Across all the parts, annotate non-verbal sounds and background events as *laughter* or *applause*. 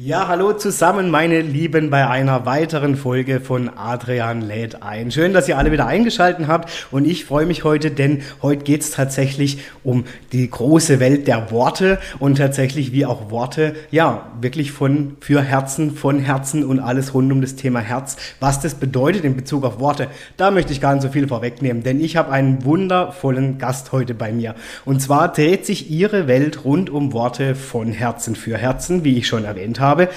Ja, hallo zusammen, meine Lieben, bei einer weiteren Folge von Adrian lädt ein. Schön, dass ihr alle wieder eingeschaltet habt und ich freue mich heute, denn heute geht es tatsächlich um die große Welt der Worte und tatsächlich wie auch Worte, ja, wirklich von für Herzen, von Herzen und alles rund um das Thema Herz. Was das bedeutet in Bezug auf Worte, da möchte ich gar nicht so viel vorwegnehmen, denn ich habe einen wundervollen Gast heute bei mir. Und zwar dreht sich ihre Welt rund um Worte von Herzen für Herzen, wie ich schon erwähnt habe habe.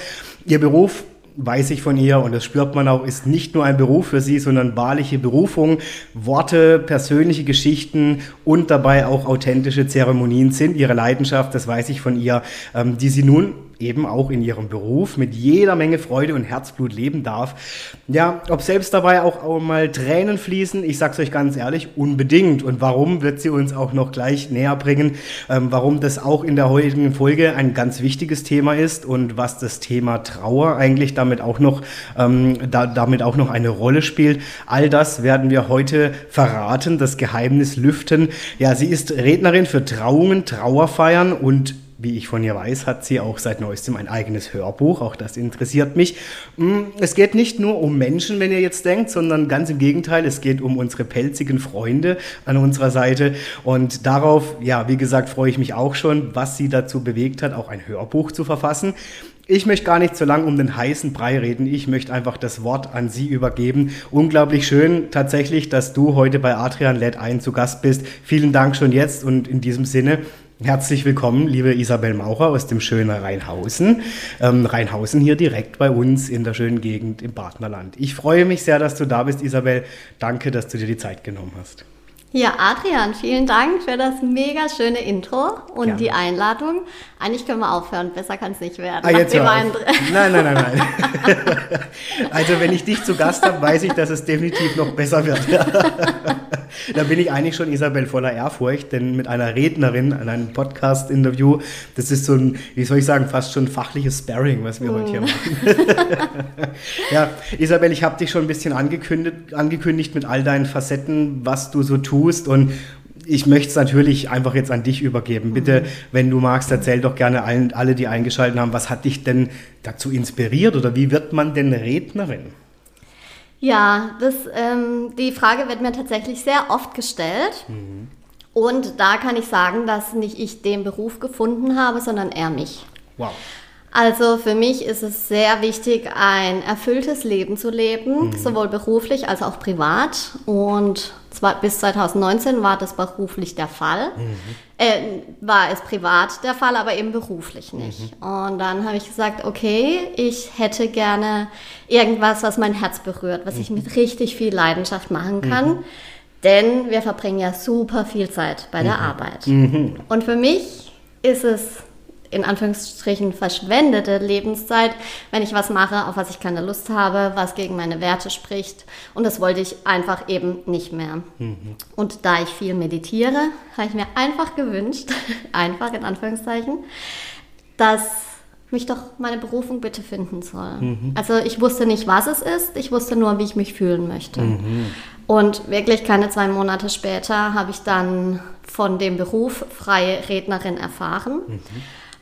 Ihr Beruf weiß ich von ihr und das spürt man auch, ist nicht nur ein Beruf für sie, sondern wahrliche Berufung. Worte, persönliche Geschichten und dabei auch authentische Zeremonien sind ihre Leidenschaft, das weiß ich von ihr, ähm, die sie nun eben auch in ihrem Beruf mit jeder Menge Freude und Herzblut leben darf. Ja, ob selbst dabei auch mal Tränen fließen, ich sag's euch ganz ehrlich, unbedingt. Und warum wird sie uns auch noch gleich näher bringen, ähm, warum das auch in der heutigen Folge ein ganz wichtiges Thema ist und was das Thema Trauer eigentlich damit auch noch, ähm, da, damit auch noch eine Rolle spielt. All das werden wir heute verraten, das Geheimnis lüften. Ja, sie ist Rednerin für Trauungen, Trauerfeiern und wie ich von ihr weiß, hat sie auch seit neuestem ein eigenes Hörbuch. Auch das interessiert mich. Mm, es geht nicht nur um Menschen, wenn ihr jetzt denkt, sondern ganz im Gegenteil. Es geht um unsere pelzigen Freunde an unserer Seite. Und darauf, ja, wie gesagt, freue ich mich auch schon, was sie dazu bewegt hat, auch ein Hörbuch zu verfassen. Ich möchte gar nicht so lange um den heißen Brei reden. Ich möchte einfach das Wort an Sie übergeben. Unglaublich schön tatsächlich, dass du heute bei Adrian Led ein zu Gast bist. Vielen Dank schon jetzt und in diesem Sinne Herzlich willkommen, liebe Isabel Maucher aus dem schönen Rheinhausen. Ähm, Rheinhausen hier direkt bei uns in der schönen Gegend im Partnerland. Ich freue mich sehr, dass du da bist, Isabel. Danke, dass du dir die Zeit genommen hast. Ja, Adrian, vielen Dank für das mega schöne Intro und Gerne. die Einladung. Eigentlich können wir aufhören, besser kann es nicht werden. Ah, jetzt hör auf. Nein, nein, nein, nein. *laughs* also wenn ich dich zu Gast habe, weiß ich, dass es definitiv noch besser wird. *laughs* da bin ich eigentlich schon Isabel voller Ehrfurcht, denn mit einer Rednerin an einem Podcast-Interview, das ist so ein, wie soll ich sagen, fast schon fachliches Sparring, was wir mm. heute hier mm. machen. *laughs* ja, Isabel, ich habe dich schon ein bisschen angekündigt, angekündigt mit all deinen Facetten, was du so tust und ich möchte es natürlich einfach jetzt an dich übergeben. Bitte, wenn du magst, erzähl doch gerne allen, alle, die eingeschaltet haben, was hat dich denn dazu inspiriert oder wie wird man denn Rednerin? Ja, das, ähm, die Frage wird mir tatsächlich sehr oft gestellt. Mhm. Und da kann ich sagen, dass nicht ich den Beruf gefunden habe, sondern er mich. Wow. Also für mich ist es sehr wichtig, ein erfülltes Leben zu leben, mhm. sowohl beruflich als auch privat. Und zwar bis 2019 war das beruflich der Fall. Mhm. Äh, war es privat der Fall, aber eben beruflich nicht. Mhm. Und dann habe ich gesagt, okay, ich hätte gerne irgendwas, was mein Herz berührt, was ich mhm. mit richtig viel Leidenschaft machen kann. Mhm. Denn wir verbringen ja super viel Zeit bei der mhm. Arbeit. Und für mich ist es in Anführungsstrichen verschwendete Lebenszeit, wenn ich was mache, auf was ich keine Lust habe, was gegen meine Werte spricht. Und das wollte ich einfach eben nicht mehr. Mhm. Und da ich viel meditiere, habe ich mir einfach gewünscht, *laughs* einfach in Anführungszeichen, dass mich doch meine Berufung bitte finden soll. Mhm. Also ich wusste nicht, was es ist, ich wusste nur, wie ich mich fühlen möchte. Mhm. Und wirklich keine zwei Monate später habe ich dann von dem Beruf freie Rednerin erfahren. Mhm.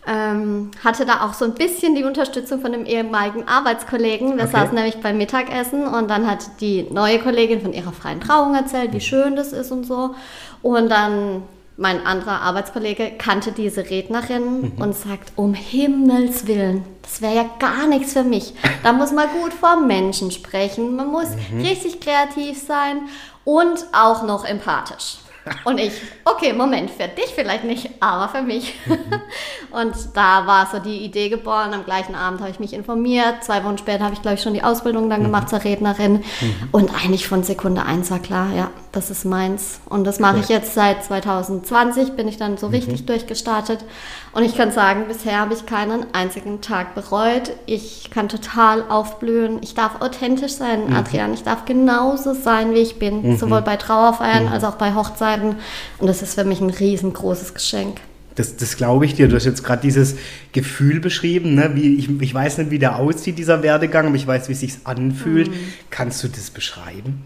Ähm, hatte da auch so ein bisschen die Unterstützung von einem ehemaligen Arbeitskollegen. Wir okay. saßen nämlich beim Mittagessen und dann hat die neue Kollegin von ihrer freien Trauung erzählt, wie mhm. schön das ist und so. Und dann mein anderer Arbeitskollege kannte diese Rednerin mhm. und sagt, um Himmels Willen, das wäre ja gar nichts für mich. Da muss man gut vor Menschen sprechen, man muss mhm. richtig kreativ sein und auch noch empathisch. Und ich, okay, Moment, für dich vielleicht nicht, aber für mich. Mhm. *laughs* und da war so die Idee geboren. Am gleichen Abend habe ich mich informiert. Zwei Wochen später habe ich, glaube ich, schon die Ausbildung dann gemacht mhm. zur Rednerin. Mhm. Und eigentlich von Sekunde eins war klar, ja, das ist meins. Und das mache cool. ich jetzt seit 2020, bin ich dann so mhm. richtig durchgestartet. Und ich kann sagen, bisher habe ich keinen einzigen Tag bereut. Ich kann total aufblühen. Ich darf authentisch sein, mhm. Adrian. Ich darf genauso sein, wie ich bin. Mhm. Sowohl bei Trauerfeiern mhm. als auch bei Hochzeiten. Und das ist für mich ein riesengroßes Geschenk. Das, das glaube ich dir. Du hast jetzt gerade dieses Gefühl beschrieben, ne? wie, ich, ich weiß nicht, wie der aussieht, dieser Werdegang, aber ich weiß, wie es sich anfühlt. Mhm. Kannst du das beschreiben?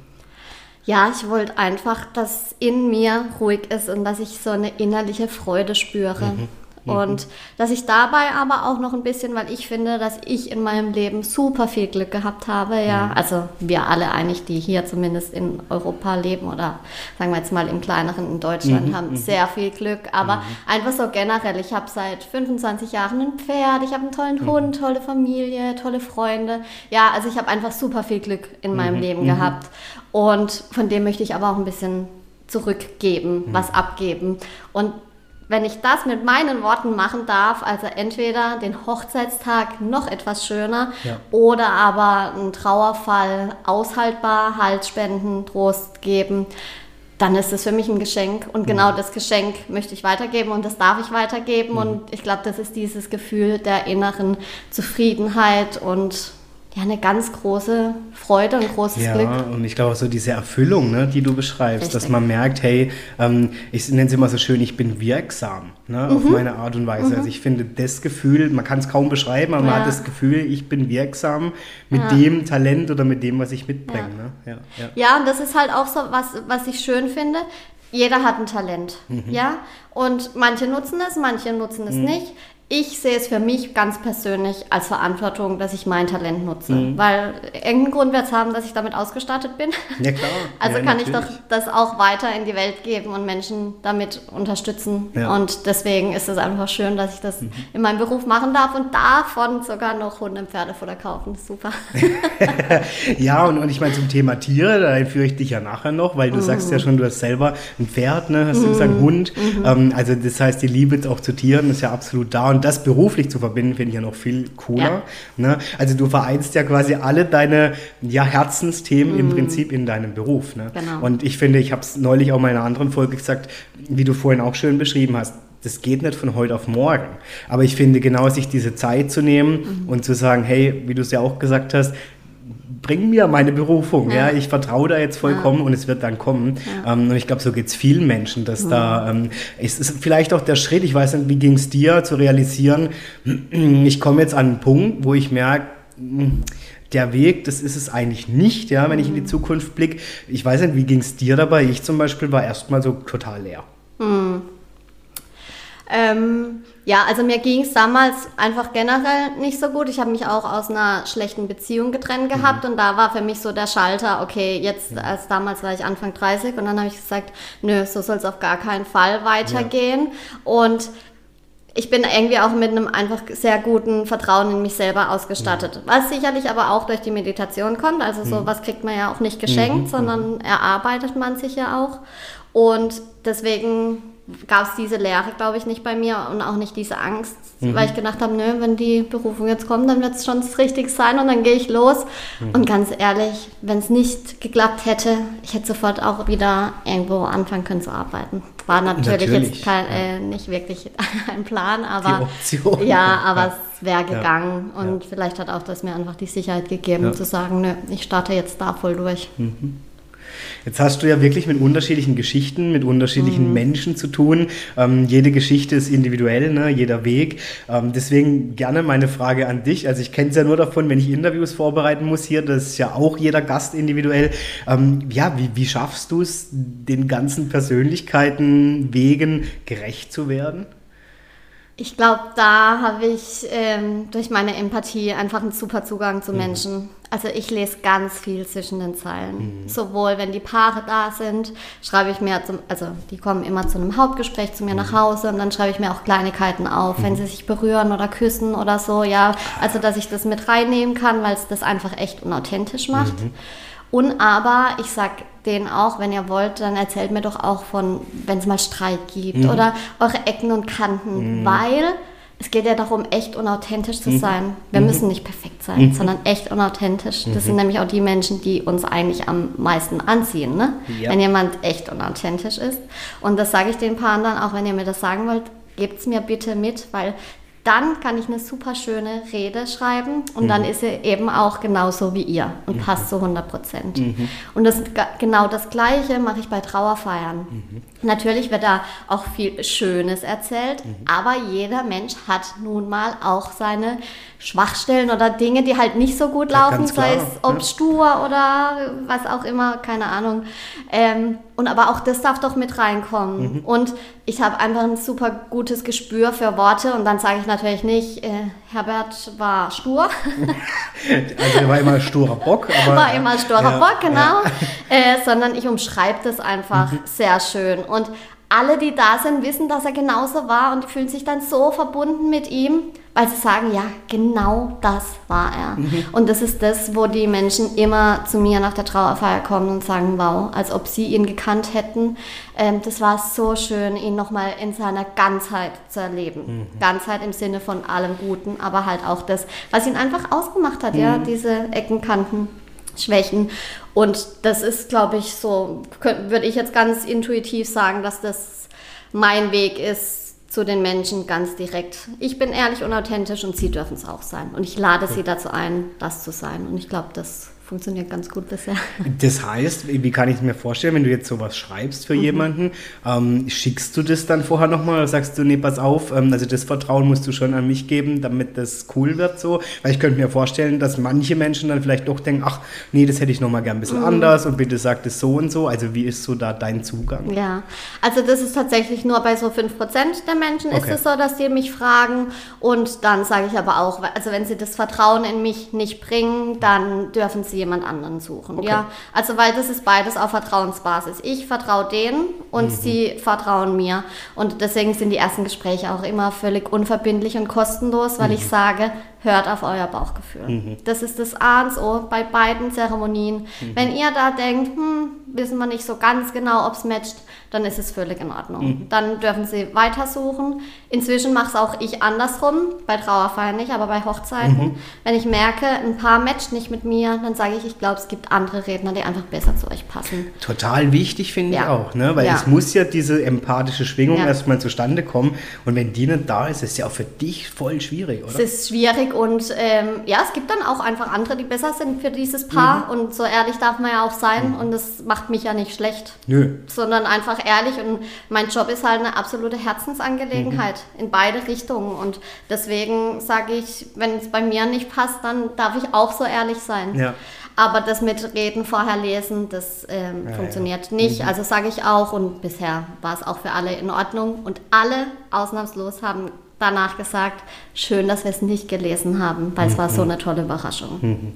Ja, ich wollte einfach, dass in mir ruhig ist und dass ich so eine innerliche Freude spüre. Mhm. Mhm. Und dass ich dabei aber auch noch ein bisschen, weil ich finde, dass ich in meinem Leben super viel Glück gehabt habe, ja. Mhm. Also wir alle eigentlich, die hier zumindest in Europa leben oder sagen wir jetzt mal im kleineren in Deutschland, mhm. haben mhm. sehr viel Glück. Aber mhm. einfach so generell, ich habe seit 25 Jahren ein Pferd, ich habe einen tollen mhm. Hund, tolle Familie, tolle Freunde. Ja, also ich habe einfach super viel Glück in meinem Leben gehabt. Und von dem möchte ich aber auch ein bisschen zurückgeben, was abgeben. Und wenn ich das mit meinen Worten machen darf, also entweder den Hochzeitstag noch etwas schöner ja. oder aber einen Trauerfall aushaltbar, Halt spenden, Trost geben, dann ist es für mich ein Geschenk. Und genau mhm. das Geschenk möchte ich weitergeben und das darf ich weitergeben. Mhm. Und ich glaube, das ist dieses Gefühl der inneren Zufriedenheit und ja, eine ganz große Freude und großes ja, Glück. Ja, und ich glaube auch so diese Erfüllung, ne, die du beschreibst, Richtig. dass man merkt, hey, ähm, ich nenne es immer so schön, ich bin wirksam ne, mhm. auf meine Art und Weise. Mhm. Also ich finde das Gefühl, man kann es kaum beschreiben, aber ja. man hat das Gefühl, ich bin wirksam mit ja. dem Talent oder mit dem, was ich mitbringe. Ja. Ne? Ja, ja. und das ist halt auch so was, was ich schön finde. Jeder hat ein Talent, mhm. ja, und manche nutzen es, manche nutzen es mhm. nicht ich sehe es für mich ganz persönlich als Verantwortung, dass ich mein Talent nutze. Mhm. Weil irgendeinen Grund wird es haben, dass ich damit ausgestattet bin. Ja, klar. *laughs* Also ja, kann natürlich. ich doch das auch weiter in die Welt geben und Menschen damit unterstützen. Ja. Und deswegen ist es einfach schön, dass ich das mhm. in meinem Beruf machen darf und davon sogar noch Hunde und Pferdefutter kaufen. Super. *laughs* ja, und, und ich meine zum Thema Tiere, da führe ich dich ja nachher noch, weil du mhm. sagst ja schon, du hast selber ein Pferd, ne? hast du gesagt, mhm. Hund. Mhm. Ähm, also das heißt, die Liebe auch zu Tieren ist ja absolut da und das beruflich zu verbinden, finde ich ja noch viel cooler. Ja. Ne? Also du vereinst ja quasi alle deine ja, Herzensthemen mm. im mhm. Prinzip in deinem Beruf. Ne? Genau. Und ich finde, ich habe es neulich auch mal in einer anderen Folge gesagt, wie du vorhin auch schön beschrieben hast, das geht nicht von heute auf morgen. Aber ich finde genau, sich diese Zeit zu nehmen mhm. und zu sagen, hey, wie du es ja auch gesagt hast, bring mir meine Berufung. Ja. ja. Ich vertraue da jetzt vollkommen ja. und es wird dann kommen. Ja. Ähm, und ich glaube, so geht es vielen Menschen, dass da, ähm, es ist vielleicht auch der Schritt, ich weiß nicht, wie ging es dir, zu realisieren, *clears throat* ich komme jetzt an einen Punkt, wo ich merke, hm, der Weg, das ist es eigentlich nicht, ja, wenn ich in die mhm. Zukunft blicke. Ich weiß nicht, wie ging es dir dabei? Ich zum Beispiel war erstmal so total leer. Mhm. Ähm, ja, also mir ging es damals einfach generell nicht so gut. Ich habe mich auch aus einer schlechten Beziehung getrennt gehabt mhm. und da war für mich so der Schalter, okay, jetzt, mhm. als damals war ich Anfang 30 und dann habe ich gesagt, nö, so soll es auf gar keinen Fall weitergehen. Ja. Und ich bin irgendwie auch mit einem einfach sehr guten Vertrauen in mich selber ausgestattet. Mhm. Was sicherlich aber auch durch die Meditation kommt. Also so mhm. was kriegt man ja auch nicht geschenkt, mhm. sondern erarbeitet man sich ja auch. Und deswegen gab es diese Lehre, glaube ich, nicht bei mir und auch nicht diese Angst, mhm. weil ich gedacht habe, nö, wenn die Berufung jetzt kommt, dann wird es schon das Richtige sein und dann gehe ich los. Mhm. Und ganz ehrlich, wenn es nicht geklappt hätte, ich hätte sofort auch wieder irgendwo anfangen können zu arbeiten. War natürlich, natürlich jetzt kein, äh, nicht wirklich *laughs* ein Plan, aber ja, aber ja. es wäre gegangen ja. und ja. vielleicht hat auch das mir einfach die Sicherheit gegeben, zu sagen, nö, ich starte jetzt da voll durch. Mhm. Jetzt hast du ja wirklich mit unterschiedlichen Geschichten, mit unterschiedlichen mhm. Menschen zu tun. Ähm, jede Geschichte ist individuell, ne? jeder Weg. Ähm, deswegen gerne meine Frage an dich. Also ich kenne es ja nur davon, wenn ich Interviews vorbereiten muss hier, das ist ja auch jeder Gast individuell. Ähm, ja, wie, wie schaffst du es, den ganzen Persönlichkeiten, Wegen gerecht zu werden? Ich glaube, da habe ich ähm, durch meine Empathie einfach einen super Zugang zu mhm. Menschen. Also ich lese ganz viel zwischen den Zeilen. Mhm. Sowohl wenn die Paare da sind, schreibe ich mir, zum, also die kommen immer zu einem Hauptgespräch zu mir mhm. nach Hause und dann schreibe ich mir auch Kleinigkeiten auf, wenn mhm. sie sich berühren oder küssen oder so. Ja, also dass ich das mit reinnehmen kann, weil es das einfach echt unauthentisch macht. Und aber ich sag denen auch, wenn ihr wollt, dann erzählt mir doch auch von, wenn es mal Streit gibt mhm. oder eure Ecken und Kanten, mhm. weil es geht ja darum, echt und authentisch zu mhm. sein. Wir mhm. müssen nicht perfekt sein, mhm. sondern echt und authentisch. Das sind mhm. nämlich auch die Menschen, die uns eigentlich am meisten anziehen, ne? Ja. wenn jemand echt und authentisch ist. Und das sage ich den Paaren dann, auch wenn ihr mir das sagen wollt, gebt es mir bitte mit, weil dann kann ich eine super schöne Rede schreiben und mhm. dann ist sie eben auch genauso wie ihr und mhm. passt zu 100 Prozent. Mhm. Und das, genau das Gleiche mache ich bei Trauerfeiern. Natürlich wird da auch viel Schönes erzählt, mhm. aber jeder Mensch hat nun mal auch seine Schwachstellen oder Dinge, die halt nicht so gut laufen, sei es ob ja. stur oder was auch immer, keine Ahnung. Ähm, und aber auch das darf doch mit reinkommen. Mhm. Und ich habe einfach ein super gutes Gespür für Worte und dann sage ich natürlich nicht, äh, Herbert war stur. *laughs* also er war immer sturer Bock. *laughs* Aber, war immer sturer ja, Bock, genau. Ja. Äh, sondern ich umschreibe das einfach mhm. sehr schön. Und alle, die da sind, wissen, dass er genauso war und fühlen sich dann so verbunden mit ihm, weil sie sagen, ja, genau das war er. Mhm. Und das ist das, wo die Menschen immer zu mir nach der Trauerfeier kommen und sagen, wow, als ob sie ihn gekannt hätten. Ähm, das war so schön, ihn nochmal in seiner Ganzheit zu erleben. Mhm. Ganzheit im Sinne von allem Guten, aber halt auch das, was ihn einfach ausgemacht hat, mhm. ja, diese Ecken, Kanten. Schwächen. Und das ist, glaube ich, so, würde ich jetzt ganz intuitiv sagen, dass das mein Weg ist zu den Menschen ganz direkt. Ich bin ehrlich und authentisch und sie dürfen es auch sein. Und ich lade sie dazu ein, das zu sein. Und ich glaube, das funktioniert ganz gut bisher. *laughs* Das heißt, wie kann ich mir vorstellen, wenn du jetzt sowas schreibst für mhm. jemanden, ähm, schickst du das dann vorher nochmal oder sagst du, nee, pass auf, ähm, also das Vertrauen musst du schon an mich geben, damit das cool wird so? Weil ich könnte mir vorstellen, dass manche Menschen dann vielleicht doch denken, ach, nee, das hätte ich nochmal gern ein bisschen mhm. anders und bitte sag das so und so. Also wie ist so da dein Zugang? Ja, also das ist tatsächlich nur bei so 5% der Menschen okay. ist es so, dass die mich fragen und dann sage ich aber auch, also wenn sie das Vertrauen in mich nicht bringen, dann dürfen sie sie jemand anderen suchen. Okay. Ja, also weil das ist beides auf Vertrauensbasis. Ich vertraue denen und mhm. sie vertrauen mir. Und deswegen sind die ersten Gespräche auch immer völlig unverbindlich und kostenlos, weil mhm. ich sage, hört auf euer Bauchgefühl. Mhm. Das ist das A und O bei beiden Zeremonien. Mhm. Wenn ihr da denkt, hm, wissen wir nicht so ganz genau, ob es matcht, dann ist es völlig in Ordnung. Mhm. Dann dürfen sie weitersuchen. Inzwischen mache es auch ich andersrum, bei Trauerfeiern nicht, aber bei Hochzeiten. Mhm. Wenn ich merke, ein Paar matcht nicht mit mir, dann sage ich, ich glaube, es gibt andere Redner, die einfach besser zu euch passen. Total wichtig finde ja. ich auch, ne? weil ja. es muss ja diese empathische Schwingung ja. erstmal zustande kommen und wenn die nicht da ist, ist es ja auch für dich voll schwierig, oder? Es ist schwierig und ähm, ja, es gibt dann auch einfach andere, die besser sind für dieses Paar mhm. und so ehrlich darf man ja auch sein mhm. und das macht mich ja nicht schlecht, Nö. sondern einfach ehrlich und mein Job ist halt eine absolute Herzensangelegenheit mhm. in beide Richtungen und deswegen sage ich, wenn es bei mir nicht passt, dann darf ich auch so ehrlich sein. Ja. Aber das mit Reden vorher lesen, das ähm, ja, funktioniert ja. nicht. Mhm. Also sage ich auch und bisher war es auch für alle in Ordnung und alle ausnahmslos haben danach gesagt, schön, dass wir es nicht gelesen haben, weil mhm. es war so mhm. eine tolle Überraschung. Mhm.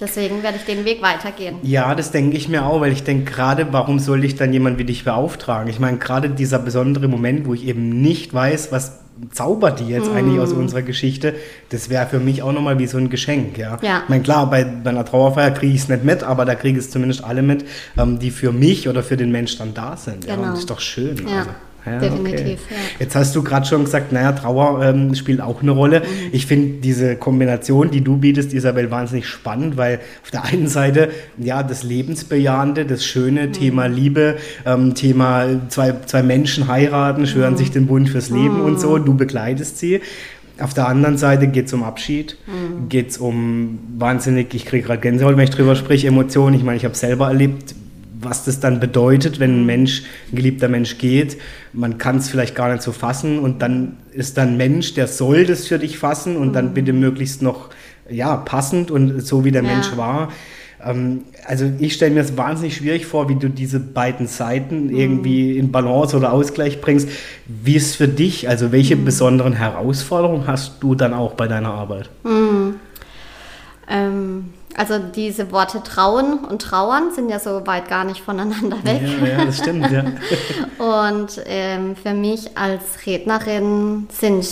Deswegen werde ich den Weg weitergehen. Ja, das denke ich mir auch, weil ich denke gerade, warum soll ich dann jemand wie dich beauftragen? Ich meine, gerade dieser besondere Moment, wo ich eben nicht weiß, was zaubert die jetzt mm. eigentlich aus unserer Geschichte, das wäre für mich auch nochmal wie so ein Geschenk, ja. ja. Ich meine, klar, bei, bei einer Trauerfeier kriege ich es nicht mit, aber da kriege ich es zumindest alle mit, ähm, die für mich oder für den Mensch dann da sind. Genau. Ja, und das ist doch schön. Ja. Also. Ja, Definitiv. Okay. Ja. Jetzt hast du gerade schon gesagt, naja, Trauer ähm, spielt auch eine Rolle. Mhm. Ich finde diese Kombination, die du bietest, Isabel, wahnsinnig spannend, weil auf der einen Seite ja das Lebensbejahende, das schöne mhm. Thema Liebe, ähm, Thema zwei, zwei Menschen heiraten, schwören mhm. sich den Bund fürs Leben und so, mhm. du begleitest sie. Auf der anderen Seite geht es um Abschied, mhm. geht es um wahnsinnig, ich kriege gerade Gänsehaut, wenn ich drüber spreche, Emotionen. Ich meine, ich habe selber erlebt, was das dann bedeutet, wenn ein Mensch, ein geliebter Mensch geht. Man kann es vielleicht gar nicht so fassen und dann ist dann ein Mensch, der soll das für dich fassen und mhm. dann bitte möglichst noch ja, passend und so wie der ja. Mensch war. Ähm, also ich stelle mir das wahnsinnig schwierig vor, wie du diese beiden Seiten mhm. irgendwie in Balance oder Ausgleich bringst. Wie ist es für dich? Also welche mhm. besonderen Herausforderungen hast du dann auch bei deiner Arbeit? Mhm. Also diese Worte trauen und trauern sind ja so weit gar nicht voneinander weg. Ja, ja das stimmt, ja. *laughs* und ähm, für mich als Rednerin sind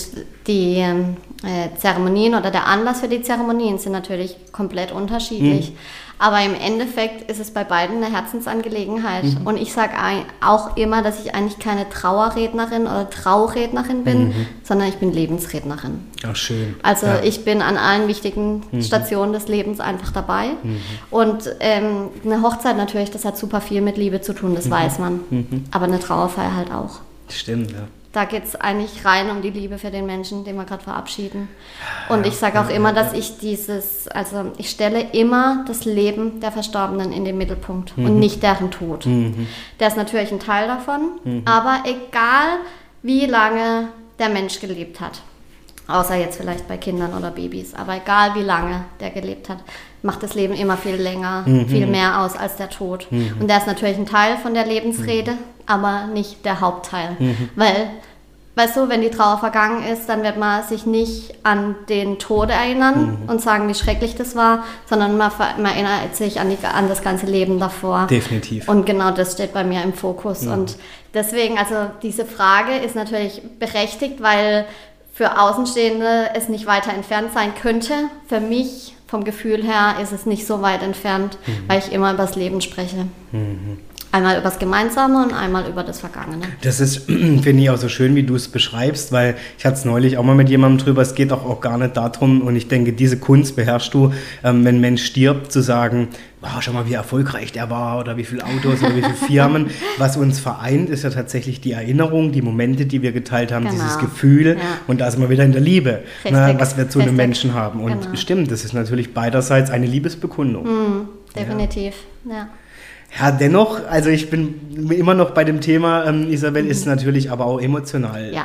die ähm, äh, Zeremonien oder der Anlass für die Zeremonien sind natürlich komplett unterschiedlich. Mhm. Aber im Endeffekt ist es bei beiden eine Herzensangelegenheit. Mhm. Und ich sage auch immer, dass ich eigentlich keine Trauerrednerin oder Traurednerin bin, mhm. sondern ich bin Lebensrednerin. Ach, schön. Also ja. ich bin an allen wichtigen mhm. Stationen des Lebens einfach dabei. Mhm. Und ähm, eine Hochzeit natürlich, das hat super viel mit Liebe zu tun, das mhm. weiß man. Aber eine Trauerfeier halt auch. Stimmt, ja. Da geht es eigentlich rein um die Liebe für den Menschen, den wir gerade verabschieden. Und ich sage auch immer, dass ich dieses, also ich stelle immer das Leben der Verstorbenen in den Mittelpunkt mhm. und nicht deren Tod. Mhm. Der ist natürlich ein Teil davon, mhm. aber egal wie lange der Mensch gelebt hat, außer jetzt vielleicht bei Kindern oder Babys, aber egal wie lange der gelebt hat, macht das Leben immer viel länger, mhm. viel mehr aus als der Tod. Mhm. Und der ist natürlich ein Teil von der Lebensrede, mhm. Aber nicht der Hauptteil. Mhm. Weil, weißt du, wenn die Trauer vergangen ist, dann wird man sich nicht an den Tod erinnern mhm. und sagen, wie schrecklich das war, sondern man, man erinnert sich an, die, an, das ganze Leben davor. Definitiv. Und genau das steht bei mir im Fokus. Mhm. Und deswegen, also diese Frage ist natürlich berechtigt, weil für Außenstehende es nicht weiter entfernt sein könnte. Für mich vom Gefühl her ist es nicht so weit entfernt, mhm. weil ich immer über das Leben spreche. Einmal über das Gemeinsame und einmal über das Vergangene. Das ist, *clears throat* finde ich, auch so schön, wie du es beschreibst, weil ich hatte es neulich auch mal mit jemandem drüber, es geht auch, auch gar nicht darum, und ich denke, diese Kunst beherrschst du, ähm, wenn ein Mensch stirbt, zu sagen, wow, schau mal, wie erfolgreich der war oder wie viele Autos oder wie viele Firmen. *laughs* Was uns vereint, ist ja tatsächlich die Erinnerung, die Momente, die wir geteilt haben, genau. dieses Gefühl. Ja. Und da sind wir wieder in der Liebe, ne, was wir zu Richtig. einem Menschen haben. Und genau. stimmt, das ist natürlich beiderseits eine Liebesbekundung. Mhm, definitiv, ja. ja. Ja, dennoch, also ich bin immer noch bei dem Thema, ähm, Isabel mhm. ist natürlich aber auch emotional. Ja.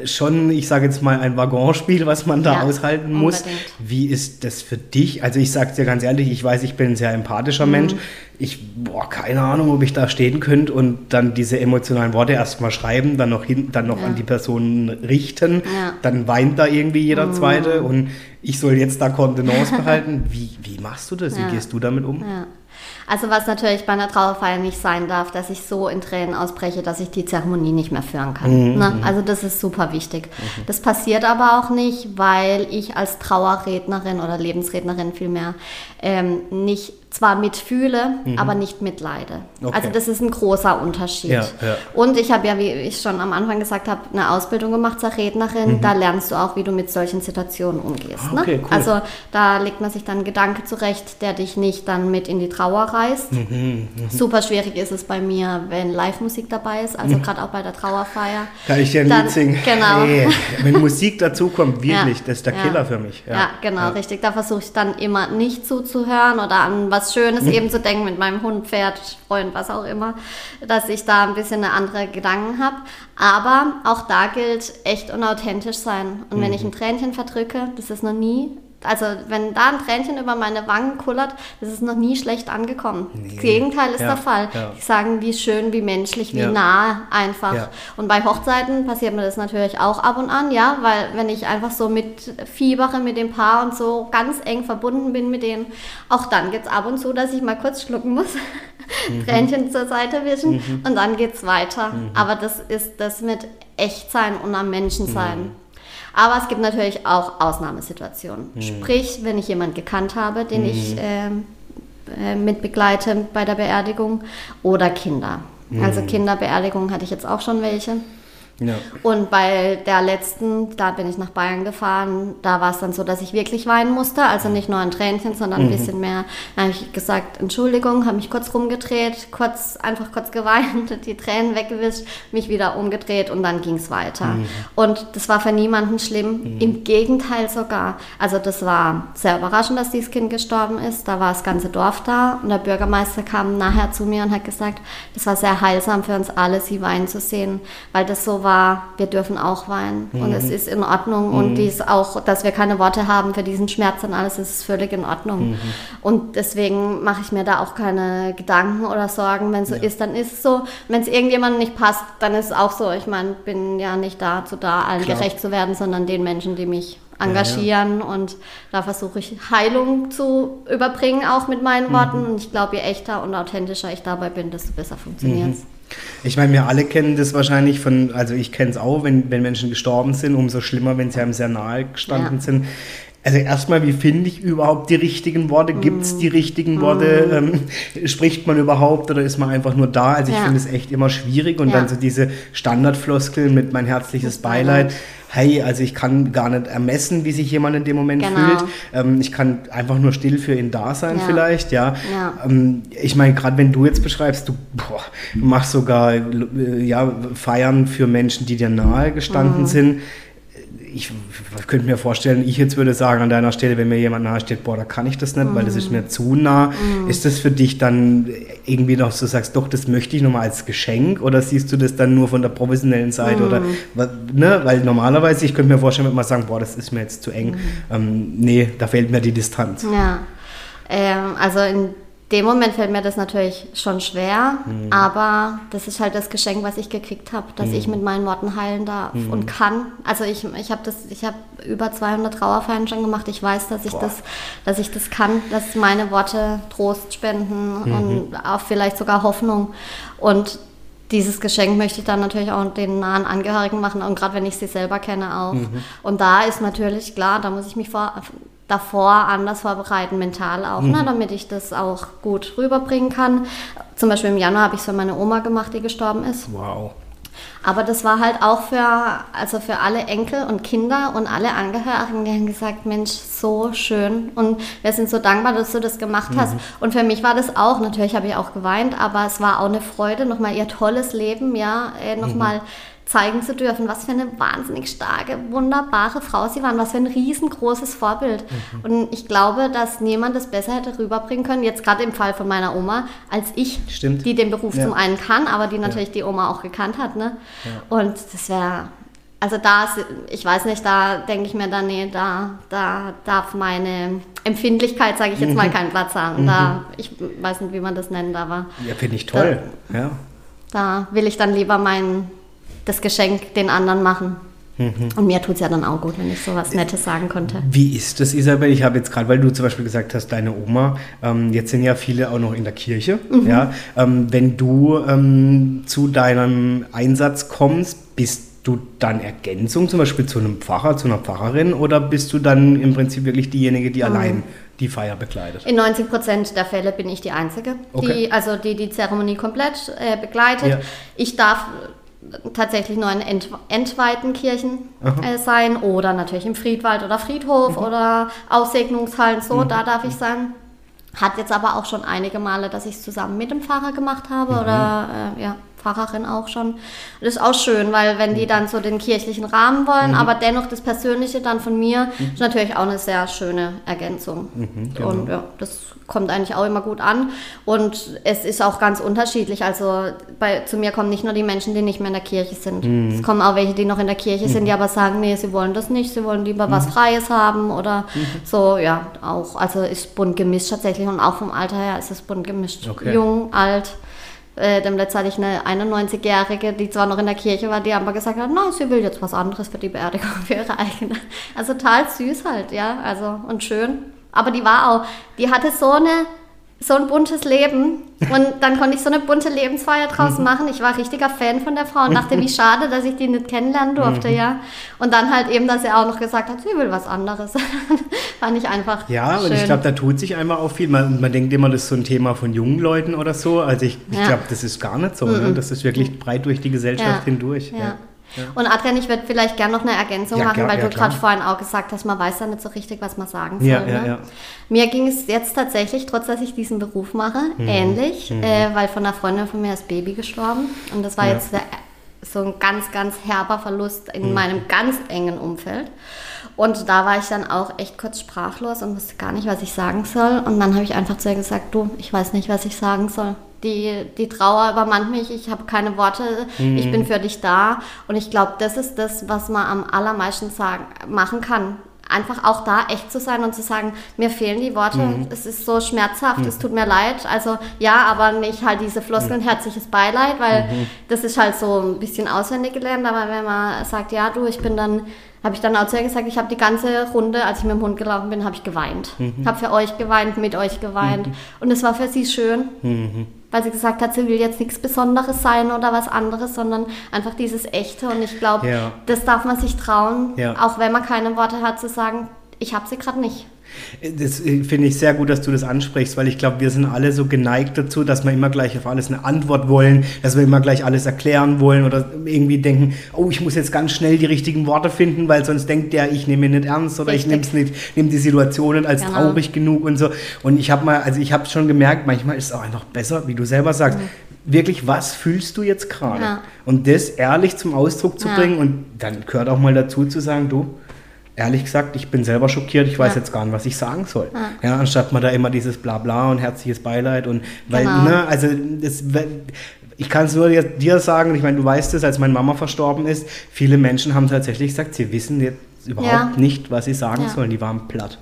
Äh, schon, ich sage jetzt mal, ein Waggonspiel, was man da ja, aushalten muss. Unbedingt. Wie ist das für dich? Also ich sage dir ganz ehrlich, ich weiß, ich bin ein sehr empathischer mhm. Mensch. Ich, boah, keine Ahnung, ob ich da stehen könnte und dann diese emotionalen Worte erstmal schreiben, dann noch, hin, dann noch ja. an die Person richten. Ja. Dann weint da irgendwie jeder mhm. Zweite und ich soll jetzt da Kontenance behalten. Wie, wie machst du das? Wie gehst du damit um? Ja. Also was natürlich bei einer Trauerfeier nicht sein darf, dass ich so in Tränen ausbreche, dass ich die Zeremonie nicht mehr führen kann. Mhm. Ne? Mhm. Also das ist super wichtig. Mhm. Das passiert aber auch nicht, weil ich als Trauerrednerin oder Lebensrednerin vielmehr ähm, nicht zwar mitfühle, mhm. aber nicht mitleide. Okay. Also das ist ein großer Unterschied. Ja, ja. Und ich habe ja, wie ich schon am Anfang gesagt habe, eine Ausbildung gemacht zur Rednerin. Mhm. Da lernst du auch, wie du mit solchen Situationen umgehst. Ah, okay, ne? cool. Also da legt man sich dann einen Gedanke zurecht, der dich nicht dann mit in die Trauer reißt. Mhm, mh. Super schwierig ist es bei mir, wenn Live-Musik dabei ist, also mhm. gerade auch bei der Trauerfeier. Kann ich dir ein dann, Lied singen? Genau. Hey, wenn Musik dazu kommt, wirklich, ja, das ist der Killer für mich. Ja, genau, richtig. Da versuche ich dann immer nicht zuzuhören oder an was was Schönes mhm. eben zu denken mit meinem Hund, Pferd, Freund, was auch immer, dass ich da ein bisschen eine andere Gedanken habe. Aber auch da gilt echt und authentisch sein. Und mhm. wenn ich ein Tränchen verdrücke, das ist noch nie also wenn da ein Tränchen über meine Wangen kullert, das ist noch nie schlecht angekommen. Nee. Das Gegenteil ist ja, der Fall. Ja. Die sagen, wie schön, wie menschlich, wie ja. nah einfach. Und bei Hochzeiten passiert mir das natürlich auch ab und an, ja, weil wenn ich einfach so mit fiebere mit dem Paar und so ganz eng verbunden bin mit denen, auch dann geht es ab und zu, dass ich mal kurz schlucken muss, *laughs* mhm. Tränchen zur Seite wischen mhm. und dann geht es weiter. Mhm. Aber das ist das mit Echtsein und am Menschensein. Mhm. Aber es gibt natürlich auch Ausnahmesituationen. Mhm. Sprich, wenn ich jemanden gekannt habe, den mhm. ich äh, äh, mitbegleite bei der Beerdigung oder Kinder. Also mhm. Also Kinderbeerdigung hatte ich jetzt auch schon welche. Ja. Und bei der letzten, da bin ich nach Bayern gefahren, da war es dann so, dass ich wirklich weinen musste. Also nicht nur ein Tränchen, sondern ein mhm. bisschen mehr. Da habe ich gesagt, Entschuldigung, habe mich kurz rumgedreht, kurz, einfach kurz geweint, *laughs* die Tränen weggewischt, mich wieder umgedreht und dann ging es weiter. Mhm. Und das war für niemanden schlimm. Mhm. Im Gegenteil sogar. Also das war sehr überraschend, dass dieses Kind gestorben ist. Da war das ganze Dorf da und der Bürgermeister kam nachher zu mir und hat gesagt, das war sehr heilsam für uns alle, sie weinen zu sehen, weil das so war, war, wir dürfen auch weinen mhm. und es mhm. ist in Ordnung mhm. und dies auch, dass wir keine Worte haben für diesen Schmerz und alles, ist völlig in Ordnung. Mhm. Und deswegen mache ich mir da auch keine Gedanken oder Sorgen. Wenn es so ja. ist, dann ist es so. Wenn es irgendjemandem nicht passt, dann ist es auch so. Ich meine, bin ja nicht dazu da, allen Klar. gerecht zu werden, sondern den Menschen, die mich engagieren ja, ja. und da versuche ich Heilung zu überbringen, auch mit meinen mhm. Worten. Und ich glaube, je echter und authentischer ich dabei bin, desto besser funktioniert es. Ich meine, wir alle kennen das wahrscheinlich von, also ich kenne es auch, wenn, wenn Menschen gestorben sind, umso schlimmer, wenn sie einem sehr nahe gestanden ja. sind. Also erstmal, wie finde ich überhaupt die richtigen Worte? Gibt es die richtigen Worte? Mm. Ähm, spricht man überhaupt oder ist man einfach nur da? Also ich ja. finde es echt immer schwierig und ja. dann so diese Standardfloskeln mit mein herzliches Beileid. Hey, also ich kann gar nicht ermessen, wie sich jemand in dem Moment genau. fühlt. Ähm, ich kann einfach nur still für ihn da sein ja. vielleicht, ja. Ähm, ich meine, gerade wenn du jetzt beschreibst, du boah, machst sogar äh, ja, Feiern für Menschen, die dir nahe gestanden mm. sind ich könnte mir vorstellen, ich jetzt würde sagen an deiner Stelle, wenn mir jemand nahe steht, boah, da kann ich das nicht, mm. weil das ist mir zu nah. Mm. Ist das für dich dann irgendwie noch so, sagst, doch, das möchte ich nochmal als Geschenk oder siehst du das dann nur von der professionellen Seite mm. oder, ne, weil normalerweise, ich könnte mir vorstellen, wenn man sagen, boah, das ist mir jetzt zu eng, mm. ähm, nee, da fehlt mir die Distanz. Ja, ähm, also in dem Moment fällt mir das natürlich schon schwer, mhm. aber das ist halt das Geschenk, was ich gekriegt habe, dass mhm. ich mit meinen Worten heilen darf mhm. und kann. Also ich, ich habe das, ich habe über 200 Trauerfeiern schon gemacht. Ich weiß, dass ich das, dass ich das kann, dass meine Worte Trost spenden mhm. und auch vielleicht sogar Hoffnung. Und dieses Geschenk möchte ich dann natürlich auch den nahen Angehörigen machen und gerade wenn ich sie selber kenne auch. Mhm. Und da ist natürlich klar, da muss ich mich vor, davor anders vorbereiten, mental auch, ne, mhm. ne, damit ich das auch gut rüberbringen kann. Zum Beispiel im Januar habe ich es für meine Oma gemacht, die gestorben ist. Wow. Aber das war halt auch für, also für alle Enkel und Kinder und alle Angehörigen, die haben gesagt, Mensch, so schön und wir sind so dankbar, dass du das gemacht hast. Mhm. Und für mich war das auch, natürlich habe ich auch geweint, aber es war auch eine Freude, nochmal ihr tolles Leben, ja, äh, nochmal mhm zeigen zu dürfen, was für eine wahnsinnig starke, wunderbare Frau sie waren, was für ein riesengroßes Vorbild. Mhm. Und ich glaube, dass niemand das besser hätte rüberbringen können, jetzt gerade im Fall von meiner Oma, als ich, Stimmt. die den Beruf ja. zum einen kann, aber die natürlich ja. die Oma auch gekannt hat. Ne? Ja. Und das wäre, also da, ich weiß nicht, da denke ich mir dann, nee, da, da darf meine Empfindlichkeit, sage ich jetzt mal, mhm. keinen Platz haben. Mhm. Da, ich weiß nicht, wie man das nennt, aber... Ja, finde ich toll, da, ja. Da will ich dann lieber meinen das Geschenk den anderen machen. Mhm. Und mir tut es ja dann auch gut, wenn ich so was Nettes sagen konnte. Wie ist das, Isabel? Ich habe jetzt gerade, weil du zum Beispiel gesagt hast, deine Oma, ähm, jetzt sind ja viele auch noch in der Kirche. Mhm. Ja? Ähm, wenn du ähm, zu deinem Einsatz kommst, bist du dann Ergänzung zum Beispiel zu einem Pfarrer, zu einer Pfarrerin oder bist du dann im Prinzip wirklich diejenige, die mhm. allein die Feier begleitet? In 90 Prozent der Fälle bin ich die Einzige, okay. die also die die Zeremonie komplett äh, begleitet. Ja. Ich darf tatsächlich nur in ent entweihten Kirchen äh, sein oder natürlich im Friedwald oder Friedhof mhm. oder Aussegnungshallen, so, mhm. da darf ich sein. Hat jetzt aber auch schon einige Male, dass ich es zusammen mit dem Pfarrer gemacht habe mhm. oder äh, ja, Pfarrerin auch schon. Das ist auch schön, weil wenn die mhm. dann so den kirchlichen Rahmen wollen, mhm. aber dennoch das Persönliche dann von mir, mhm. ist natürlich auch eine sehr schöne Ergänzung. Mhm, genau. Und ja, das kommt eigentlich auch immer gut an. Und es ist auch ganz unterschiedlich. Also bei, zu mir kommen nicht nur die Menschen, die nicht mehr in der Kirche sind. Mhm. Es kommen auch welche, die noch in der Kirche sind, die aber sagen, nee, sie wollen das nicht, sie wollen lieber was Freies haben oder so, ja, auch. Also ist bunt gemischt tatsächlich und auch vom Alter her ist es bunt gemischt. Okay. Jung, alt. Äh, dem letzten hatte ich eine 91-Jährige, die zwar noch in der Kirche war, die aber gesagt hat, na, sie will jetzt was anderes für die Beerdigung, für ihre eigene. Also total süß halt, ja, also und schön. Aber die war auch, die hatte so eine so ein buntes Leben. *laughs* Und dann konnte ich so eine bunte Lebensfeier draußen mhm. machen. Ich war richtiger Fan von der Frau und dachte, wie *laughs* schade, dass ich die nicht kennenlernen durfte, mhm. ja. Und dann halt eben, dass sie auch noch gesagt hat, sie will was anderes. *laughs* Fand ich einfach. Ja, schön. und ich glaube, da tut sich einmal auch viel. Man, man denkt immer, das ist so ein Thema von jungen Leuten oder so. Also ich, ich ja. glaube, das ist gar nicht so. Mhm. Ne? Das ist wirklich breit durch die Gesellschaft ja. hindurch. Ja. Ja. Und Adrian, ich würde vielleicht gerne noch eine Ergänzung ja, machen, klar, weil ja, du gerade vorhin auch gesagt hast, man weiß ja nicht so richtig, was man sagen soll. Ja, ne? Mir ging es jetzt tatsächlich, trotz dass ich diesen Beruf mache, mhm. ähnlich, mhm. Äh, weil von einer Freundin von mir ist Baby gestorben. Und das war jetzt der, so ein ganz, ganz herber Verlust in mhm. meinem ganz engen Umfeld. Und da war ich dann auch echt kurz sprachlos und wusste gar nicht, was ich sagen soll. Und dann habe ich einfach zu ihr gesagt, du, ich weiß nicht, was ich sagen soll. Die, die Trauer übermannt mich, ich habe keine Worte, mhm. ich bin für dich da. Und ich glaube, das ist das, was man am allermeisten sagen, machen kann. Einfach auch da echt zu sein und zu sagen, mir fehlen die Worte, mhm. es ist so schmerzhaft, mhm. es tut mir leid. Also ja, aber nicht halt diese Floskeln, mhm. herzliches Beileid, weil mhm. das ist halt so ein bisschen auswendig gelernt. Aber wenn man sagt, ja du, ich bin dann habe ich dann auch zu ihr gesagt, ich habe die ganze Runde, als ich mit dem Hund gelaufen bin, habe ich geweint. Mhm. Habe für euch geweint, mit euch geweint. Mhm. Und es war für sie schön. Mhm. Weil sie gesagt hat, sie will jetzt nichts Besonderes sein oder was anderes, sondern einfach dieses Echte. Und ich glaube, ja. das darf man sich trauen, ja. auch wenn man keine Worte hat, zu sagen, ich habe sie gerade nicht. Das äh, finde ich sehr gut, dass du das ansprichst, weil ich glaube, wir sind alle so geneigt dazu, dass wir immer gleich auf alles eine Antwort wollen, dass wir immer gleich alles erklären wollen oder irgendwie denken, oh, ich muss jetzt ganz schnell die richtigen Worte finden, weil sonst denkt der, ich nehme ihn nicht ernst oder Richtig. ich nehme es nicht, nehme die Situationen als genau. traurig genug und so. Und ich habe mal, also ich habe schon gemerkt, manchmal ist es auch einfach besser, wie du selber sagst, mhm wirklich, was fühlst du jetzt gerade? Ja. Und das ehrlich zum Ausdruck zu ja. bringen und dann gehört auch mal dazu zu sagen, du, ehrlich gesagt, ich bin selber schockiert, ich weiß ja. jetzt gar nicht, was ich sagen soll. Ja. ja. anstatt man da immer dieses Blabla und herzliches Beileid und weil, genau. ne, also das, ich kann es nur dir sagen, ich meine, du weißt es, als meine Mama verstorben ist, viele Menschen haben tatsächlich gesagt, sie wissen jetzt überhaupt ja. nicht, was sie sagen sollen, die waren platt.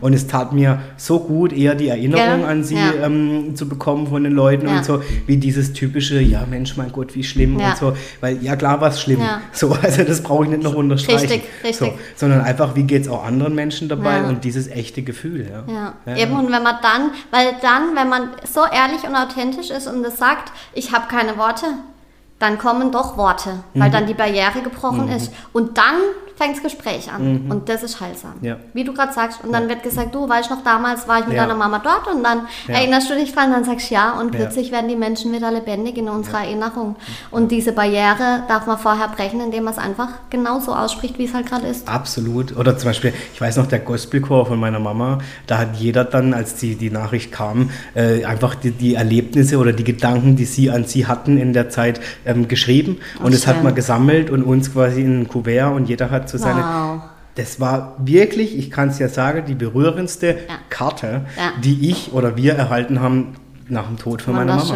Und es tat mir so gut, eher die Erinnerung ja. an sie ja. ähm, zu bekommen von den Leuten ja. und so, wie dieses typische, ja Mensch, mein Gott, wie schlimm und so. Weil ja klar war es schlimm. So, also das brauche ich nicht noch unterstreichen. Richtig, richtig. So, sondern einfach, wie geht es auch anderen Menschen dabei und dieses echte Gefühl. Ja. Eben, und wenn man dann, weil dann, wenn man so ehrlich und authentisch ist und das sagt, ich habe keine Worte, dann kommen doch Worte, weil mhm. dann die Barriere gebrochen mhm. ist. Und dann fängt das Gespräch an. Mhm. Und das ist heilsam. Ja. Wie du gerade sagst. Und dann ja. wird gesagt, du, weißt noch, damals war ich mit ja. deiner Mama dort und dann erinnerst du dich dran, und dann sagst du ja. Und plötzlich werden die Menschen wieder lebendig in unserer Erinnerung. Und diese Barriere darf man vorher brechen, indem man es einfach genauso ausspricht, wie es halt gerade ist. Absolut. Oder zum Beispiel, ich weiß noch, der Gospelchor von meiner Mama, da hat jeder dann, als die, die Nachricht kam, äh, einfach die, die, Erlebnisse oder die Gedanken, die sie an sie hatten in der Zeit, ähm, geschrieben. Und es hat man gesammelt und uns quasi in ein Kuvert und jeder hat zu wow. Das war wirklich, ich kann es ja sagen, die berührendste ja. Karte, ja. die ich oder wir erhalten haben nach dem Tod von meiner Mama.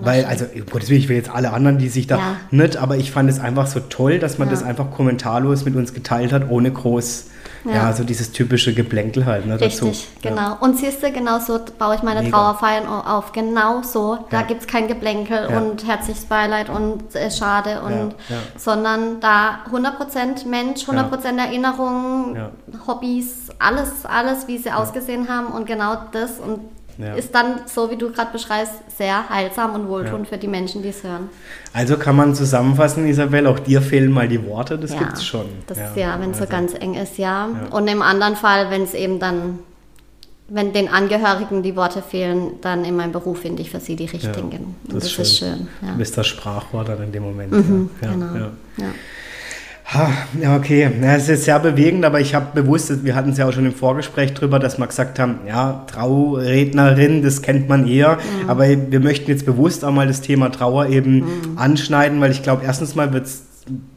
Weil, also, um Gottes Willen, ich will jetzt alle anderen, die sich da ja. nicht, aber ich fand es einfach so toll, dass man das einfach kommentarlos mit uns geteilt hat, ohne groß ja. ja, so dieses typische Geplänkel halt ne, Richtig, dazu. genau. Ja. Und siehst du, genau so baue ich meine Mega. Trauerfeiern auf. Genau so. Da ja. gibt es kein Geplänkel ja. und herzliches Beileid und äh, schade und sondern da 100% Mensch, 100% Erinnerung, Hobbys, alles, alles, wie sie ausgesehen haben und genau das und ja. ist dann, so wie du gerade beschreibst, sehr heilsam und wohltuend ja. für die Menschen, die es hören. Also kann man zusammenfassen, Isabel, auch dir fehlen mal die Worte, das ja, gibt es schon. Das ja, ja wenn es also, so ganz eng ist, ja. Und im anderen Fall, wenn es eben dann, wenn den Angehörigen die Worte fehlen, dann in meinem Beruf finde ich für sie die richtigen. das, das ist schön. Ist schön Du bist das Sprachrohr dann in dem Moment. Mhm, genau. Ja, okay. Es ist sehr bewegend, aber ich habe bewusst, wir hatten es ja auch schon im Vorgespräch drüber, dass wir gesagt haben, ja, Traurednerin, das kennt man eher, mhm. aber wir möchten jetzt bewusst auch mal das Thema Trauer eben mhm. anschneiden, weil ich glaube, erstens mal wird es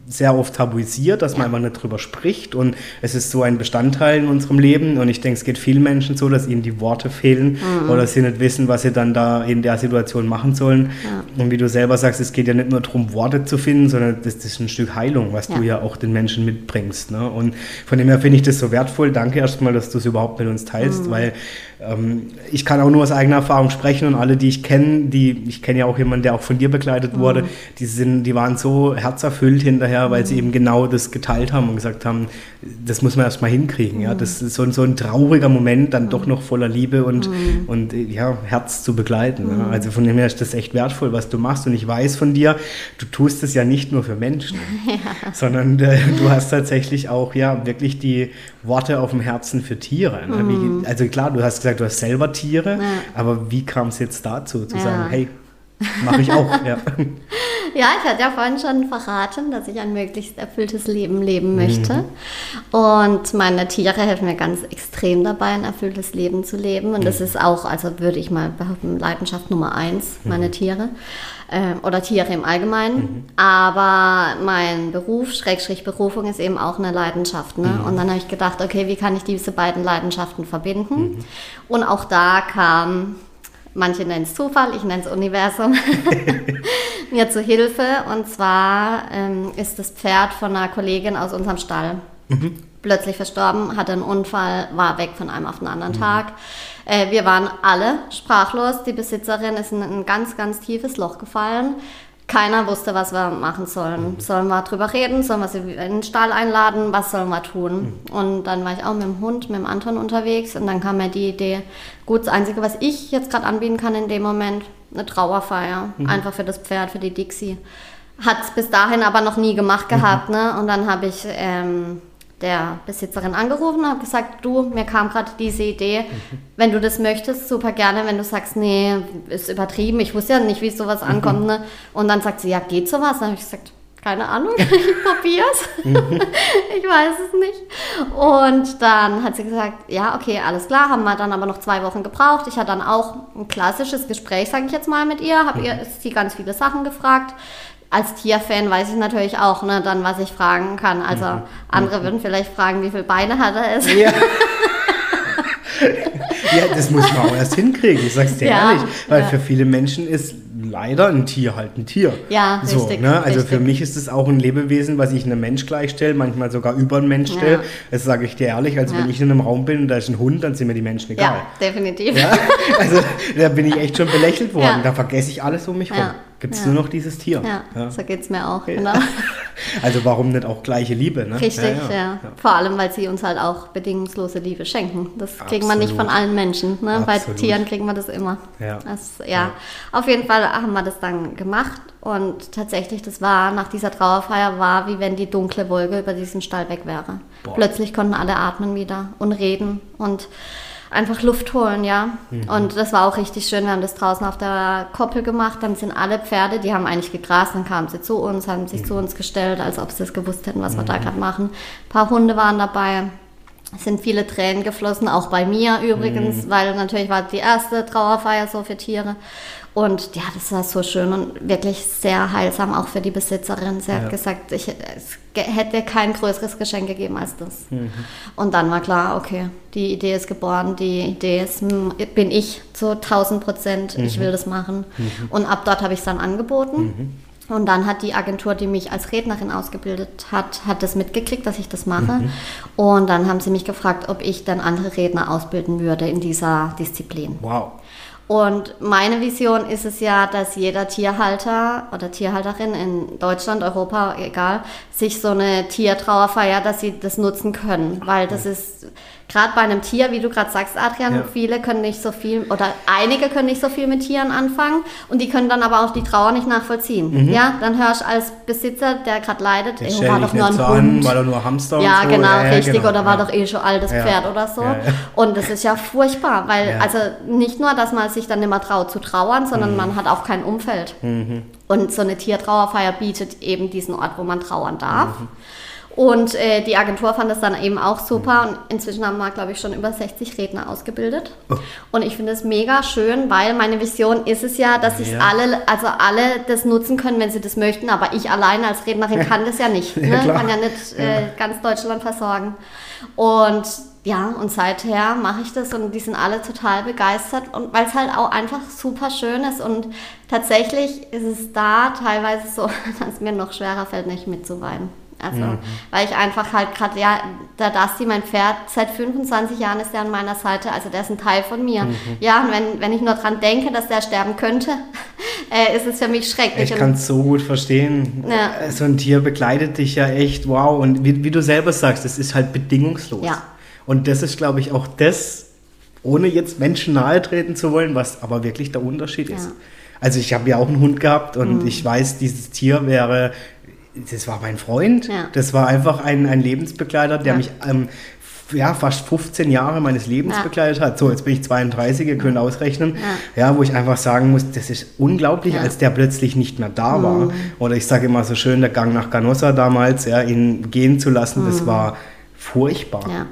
sehr oft tabuisiert, dass man einfach nicht drüber spricht und es ist so ein Bestandteil in unserem Leben und ich denke, es geht vielen Menschen so, dass ihnen die Worte fehlen mhm. oder sie nicht wissen, was sie dann da in der Situation machen sollen. Ja. Und wie du selber sagst, es geht ja nicht nur darum, Worte zu finden, sondern das, das ist ein Stück Heilung, was ja. du ja auch den Menschen mitbringst. Ne? Und von dem her finde ich das so wertvoll. Danke erstmal, dass du es überhaupt mit uns teilst, mhm. weil ähm, ich kann auch nur aus eigener Erfahrung sprechen und alle, die ich kenne, die, ich kenne ja auch jemanden, der auch von dir begleitet wurde, mhm. die sind, die waren so herzerfüllt hinterher, weil mhm. sie eben genau das geteilt haben und gesagt haben, das muss man erstmal hinkriegen. Mhm. Ja, das ist so, so ein trauriger Moment, dann doch mhm. noch voller Liebe und, mhm. und ja, Herz zu begleiten. Ja. Mhm. Also von dem her ist das echt wertvoll, was du machst und ich weiß von dir, du tust es ja nicht nur für Menschen, *laughs* ja. sondern äh, du hast tatsächlich auch ja wirklich die Worte auf dem Herzen für Tiere. Ne? Wie, also klar, du hast gesagt, gesagt, du hast selber Tiere, ja. aber wie kam es jetzt dazu, zu ja. sagen, hey, mache ich auch. ja. *laughs* ja, ich hatte ja vorhin schon verraten, dass ich ein möglichst erfülltes Leben leben möchte. Mhm. Und meine Tiere helfen mir ganz extrem dabei, ein erfülltes Leben zu leben. Und mhm. das ist auch, also würde ich mal behaupten, Leidenschaft Nummer eins, meine mhm. Tiere äh, oder Tiere im Allgemeinen. Mhm. Aber mein Beruf, Schrägstrich Berufung, ist eben auch eine Leidenschaft. Ne? Mhm. Und dann habe ich gedacht, okay, wie kann ich diese beiden Leidenschaften verbinden? Mhm. Und auch da kam, manche nennen es Zufall, ich nenne es Universum, *laughs* mir zu Hilfe. Und zwar ähm, ist das Pferd von einer Kollegin aus unserem Stall. Mhm. Plötzlich verstorben, hatte einen Unfall, war weg von einem auf den anderen mhm. Tag. Äh, wir waren alle sprachlos. Die Besitzerin ist in ein ganz, ganz tiefes Loch gefallen. Keiner wusste, was wir machen sollen. Sollen wir drüber reden? Sollen wir sie in den Stall einladen? Was sollen wir tun? Mhm. Und dann war ich auch mit dem Hund, mit dem Anton unterwegs und dann kam mir die Idee, gut, das Einzige, was ich jetzt gerade anbieten kann in dem Moment, eine Trauerfeier, mhm. einfach für das Pferd, für die Dixie. Hat es bis dahin aber noch nie gemacht gehabt, mhm. ne? Und dann habe ich ähm, der Besitzerin angerufen und habe gesagt, du, mir kam gerade diese Idee, mhm. wenn du das möchtest, super gerne, wenn du sagst, nee, ist übertrieben, ich wusste ja nicht, wie sowas mhm. ankommt, ne? Und dann sagt sie, ja, geht sowas? Dann habe ich gesagt, keine Ahnung, *laughs* ich probiere es. Mhm. *laughs* ich weiß es nicht. Und dann hat sie gesagt, ja, okay, alles klar, haben wir dann aber noch zwei Wochen gebraucht. Ich hatte dann auch ein klassisches Gespräch, sage ich jetzt mal, mit ihr, habe ihr sie ganz viele Sachen gefragt. Als Tierfan weiß ich natürlich auch, ne, dann was ich fragen kann. Also mhm. andere mhm. würden vielleicht fragen, wie viele Beine hat er es. Ja. *laughs* ja, das muss man auch erst hinkriegen, ich sag's dir ja, ehrlich. Weil ja. für viele Menschen ist leider ein Tier halt ein Tier. Ja, so, richtig. Ne? Also richtig. für mich ist es auch ein Lebewesen, was ich einem Mensch gleichstelle, manchmal sogar über einen Mensch stelle. Ja. Das sage ich dir ehrlich. Also ja. wenn ich in einem Raum bin und da ist ein Hund, dann sind mir die Menschen egal. Ja, definitiv. Ja? Also da bin ich echt schon belächelt worden. Da vergesse ich alles um mich herum gibt es ja. nur noch dieses Tier. Ja, ja. so geht es mir auch. Genau. *laughs* Also warum nicht auch gleiche Liebe? Ne? Richtig, ja, Vor allem, weil sie uns halt auch bedingungslose Liebe schenken. Das kriegen wir nicht von allen Menschen. Ne? Bei Tieren kriegen wir das immer. Ja. Das, ja. Auf jeden Fall haben wir das dann gemacht und tatsächlich, das war nach dieser Trauerfeier war, wie wenn die dunkle Wolke über diesen Stall weg wäre. Boah. Plötzlich konnten alle atmen wieder und reden und einfach Luft holen, ja. Mhm. Und das war auch richtig schön. Wir haben das draußen auf der Koppel gemacht. Dann sind alle Pferde, die haben eigentlich gegrast, dann kamen sie zu uns, haben sich mhm. zu uns gestellt, als ob sie das gewusst hätten, was mhm. wir da mhm. gerade machen. Ein paar Hunde waren dabei. Es sind viele Tränen geflossen, auch bei mir übrigens, mhm. weil natürlich war die erste Trauerfeier so für Tiere. Und ja, das war so schön und wirklich sehr heilsam auch für die Besitzerin. Sie ja. hat gesagt, ich, es hätte kein größeres Geschenk gegeben als das. Mhm. Und dann war klar, okay, die Idee ist geboren, die Idee ist, bin ich zu 1000 Prozent, mhm. ich will das machen. Mhm. Und ab dort habe ich es dann angeboten. Mhm. Und dann hat die Agentur, die mich als Rednerin ausgebildet hat, hat das mitgekriegt, dass ich das mache. Mhm. Und dann haben sie mich gefragt, ob ich dann andere Redner ausbilden würde in dieser Disziplin. Wow. Und meine Vision ist es ja, dass jeder Tierhalter oder Tierhalterin in Deutschland, Europa, egal, sich so eine Tiertrauerfeier, dass sie das nutzen können, weil das ist gerade bei einem Tier, wie du gerade sagst, Adrian, ja. viele können nicht so viel oder einige können nicht so viel mit Tieren anfangen und die können dann aber auch die Trauer nicht nachvollziehen. Mhm. Ja, dann hörst du als Besitzer, der gerade leidet, ey, war doch nur ein so Hund. An, war doch nur Hamster Ja, so. genau, ja, richtig. Genau, oder war doch eh schon altes Pferd oder so. Und das ist ja furchtbar, weil also nicht nur, dass man sich dann nicht mehr traut zu trauern, sondern mhm. man hat auch kein Umfeld. Mhm. Und so eine Tiertrauerfeier bietet eben diesen Ort, wo man trauern darf. Und äh, die Agentur fand das dann eben auch super und inzwischen haben wir, glaube ich, schon über 60 Redner ausgebildet. Oh. Und ich finde es mega schön, weil meine Vision ist es ja, dass sich ja. alle, also alle das nutzen können, wenn sie das möchten, aber ich alleine als Rednerin kann das ja nicht. *laughs* Ne? Ja, kann ja nicht äh, ganz Deutschland versorgen. Und ja, und seither mache ich das und die sind alle total begeistert und weil es halt auch einfach super schön ist und tatsächlich ist es da teilweise so, *laughs* dass es mir noch schwerer fällt, nicht mitzuweinen. Also, mhm. weil ich einfach halt gerade, ja, der Dusty, mein Pferd, seit 25 Jahren ist er an meiner Seite, also der ist ein Teil von mir. Mhm. Ja, und wenn, wenn ich nur dran denke, dass der sterben könnte, *laughs* äh, ist es für mich schrecklich. Ich kann es so gut verstehen. Ja. So ein Tier begleitet dich ja echt, wow. Und wie, wie du selber sagst, es ist halt bedingungslos. Ja. Und das ist, glaube ich, auch das, ohne jetzt Menschen nahe treten zu wollen, was aber wirklich der Unterschied ist. Ja. Also ich habe ja auch einen Hund gehabt und mhm. ich weiß, dieses Tier wäre das war mein Freund. Ja. Das war einfach ein, ein Lebensbegleiter, der ja. mich ähm, ja, fast 15 Jahre meines Lebens ja. begleitet hat. So, jetzt bin ich 32, ihr könnt ausrechnen. Ja, ja wo ich einfach sagen muss, das ist unglaublich, ja. als der plötzlich nicht mehr da mhm. war. Oder ich sage immer so schön, der Gang nach Ganossa damals, ja, ihn gehen zu lassen, mhm. das war furchtbar.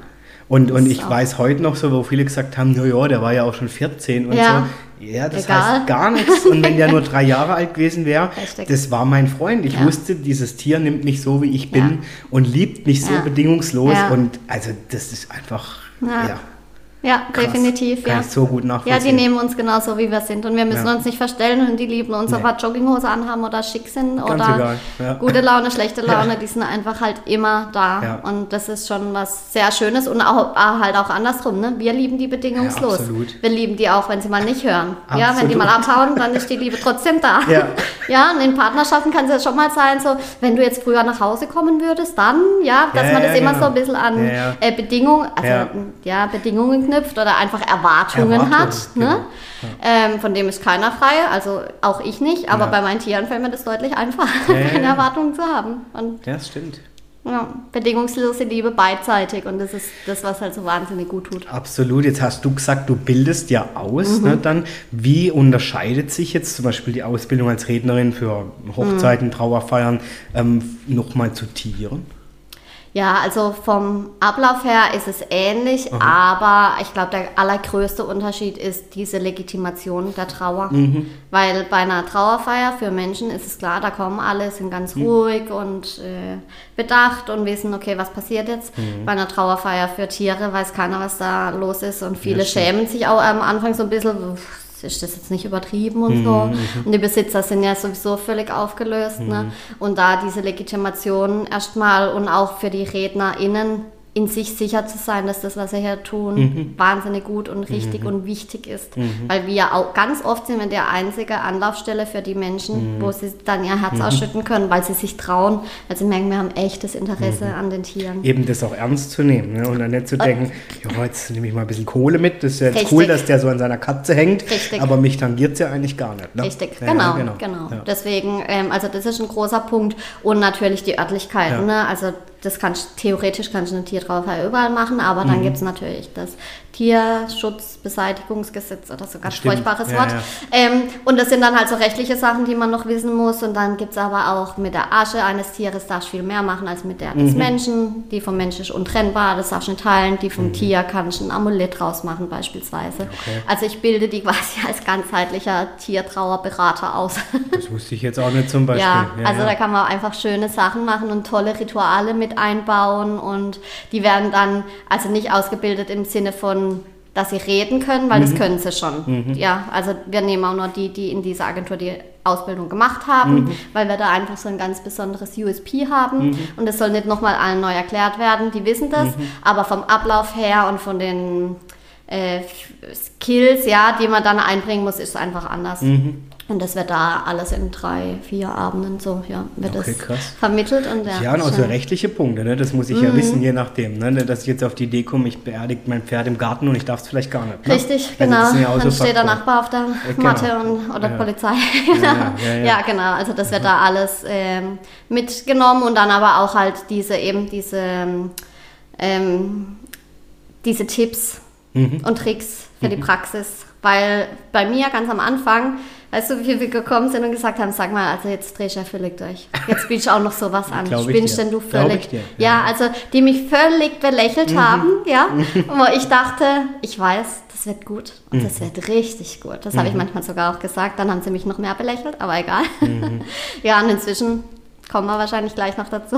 Und, und ich weiß heute noch so, wo viele gesagt haben, ja, ja, der war ja auch schon 14 und so. Ja, das Egal. heißt gar nichts. Und wenn der nur *laughs* drei Jahre alt gewesen wäre, das war mein Freund. Ich ja. wusste, dieses Tier nimmt mich so, wie ich bin ja. und liebt mich so bedingungslos. Und also das ist einfach, ja. Ja, Krass. definitiv. Kann ja. ich so gut nachvollziehen. Ja, die nehmen uns genauso, wie wir sind. Und wir müssen ja. uns nicht verstellen und die lieben uns, nee. ob wir Jogginghose anhaben oder schick sind Ganz oder ja. gute Laune, schlechte Laune. Die sind einfach halt immer da. Und das ist schon was sehr Schönes und auch, halt auch andersrum. Ne? Wir lieben die bedingungslos. wir lieben die auch, wenn sie mal nicht hören. Absolut. Ja, wenn die mal abhauen, dann ist die Liebe trotzdem da. Ja. *laughs* ja, und in Partnerschaften kann es ja schon mal sein, so, wenn du jetzt früher nach Hause kommen würdest, dann, ja, dass man das immer genau. so ein bisschen an äh, Bedingungen, also ja, Bedingungen anknüpft oder einfach Erwartungen Erwartung, hat. Ne? Genau. Ja. Ähm, von dem ist keiner frei, also auch ich nicht, aber ja. bei meinen Tieren fällt mir das deutlich einfacher, keine *laughs* Erwartungen zu haben. Und ja, das stimmt. Ja, bedingungslose Liebe beidseitig und das ist das, was halt so wahnsinnig gut tut. Absolut. Jetzt hast du gesagt, du bildest ja aus. Mhm. Ne, dann, wie unterscheidet sich jetzt zum Beispiel die Ausbildung als Rednerin für Hochzeiten, mhm. Trauerfeiern ähm, nochmal zu Tieren? Ja, also vom Ablauf her ist es ähnlich, mhm. aber ich glaube, der allergrößte Unterschied ist diese Legitimation der Trauer. Mhm. Weil bei einer Trauerfeier für Menschen ist es klar, da kommen alle, sind ganz mhm. ruhig und äh, bedacht und wissen, okay, was passiert jetzt. Mhm. Bei einer Trauerfeier für Tiere weiß keiner, was da los ist und viele ja, schämen sich auch am Anfang so ein bisschen, ist das jetzt nicht übertrieben und mhm. so. Mhm. Und die Besitzer sind ja sowieso völlig aufgelöst. Ne? Mhm. Ne? Und da diese Legitimation erstmal und auch für die RednerInnen in sich sicher zu sein, dass das, was sie hier tun, mhm. wahnsinnig gut und richtig mhm. und wichtig ist. Mhm. Weil wir auch ganz oft sind wir der einzige Anlaufstelle für die Menschen, mhm. wo sie dann ihr Herz mhm. ausschütten können, weil sie sich trauen, weil sie merken, wir haben echtes Interesse mhm. an den Tieren. Eben das auch ernst zu nehmen ne? und dann nicht zu denken, ja, jetzt nehme ich mal ein bisschen Kohle mit, das ist ja jetzt richtig. cool, dass der so an seiner Katze hängt, richtig. aber mich tangiert es ja eigentlich gar nicht. Ne? Richtig, ja, genau, genau. genau. Ja. Deswegen, ähm, also das ist ein großer Punkt und natürlich die Örtlichkeiten. Ja. Ne? Also das kannst theoretisch kannst du eine Tiertrauerfeier überall machen, aber dann mhm. gibt es natürlich das Tierschutzbeseitigungsgesetz oder so ganz Stimmt. furchtbares ja, Wort. Ja. Ähm, und das sind dann halt so rechtliche Sachen, die man noch wissen muss. Und dann gibt es aber auch mit der Asche eines Tieres darfst du viel mehr machen als mit der des mhm. Menschen. Die vom Menschen ist untrennbar, das darfst du nicht teilen. Die vom mhm. Tier kannst du ein Amulett draus machen beispielsweise. Okay. Also ich bilde die quasi als ganzheitlicher Tiertrauerberater aus. Das wusste ich jetzt auch nicht zum Beispiel. Ja, ja also da kann man einfach schöne Sachen machen und tolle Rituale mit einbauen. Und die werden dann also nicht ausgebildet im Sinne von dass sie reden können, weil mhm. das können sie schon. Mhm. Ja, also wir nehmen auch nur die, die in dieser Agentur die Ausbildung gemacht haben, mhm. weil wir da einfach so ein ganz besonderes USP haben mhm. und das soll nicht nochmal allen neu erklärt werden, die wissen das, mhm. aber vom Ablauf her und von den äh, Skills, ja, die man dann einbringen muss, ist es einfach anders. Mhm. Und das wird da alles in drei, vier Abenden so, ja, wird okay, das krass. vermittelt. Und ja, ja und auch so rechtliche Punkte, ne? das muss ich mhm. ja wissen, je nachdem, ne? dass ich jetzt auf die Idee komme, ich beerdige mein Pferd im Garten und ich darf es vielleicht gar nicht. Ne? Richtig, also genau. Ja Dann so steht der Nachbar auf der genau. Matte und, oder ja. Polizei. ja, *laughs* ja, genau, also das wird da alles ähm, mitgenommen und dann aber auch halt diese eben diese, ähm, diese Tipps mhm. und Tricks für mhm. die Praxis. Weil bei mir ganz am Anfang Weißt du, wie wir gekommen sind und gesagt haben, sag mal, also jetzt dreh ich ja völlig durch. Jetzt bietest du auch noch sowas an. Spinnst denn du völlig? Ja. ja. also die mich völlig belächelt mhm. haben, ja. *laughs* Und wo ich dachte, ich weiß, das wird gut und mhm. das wird richtig gut. Das mhm. habe ich manchmal sogar auch gesagt. Dann haben sie mich noch mehr belächelt, aber egal. Mhm. *laughs* ja, und inzwischen kommen wir wahrscheinlich gleich noch dazu.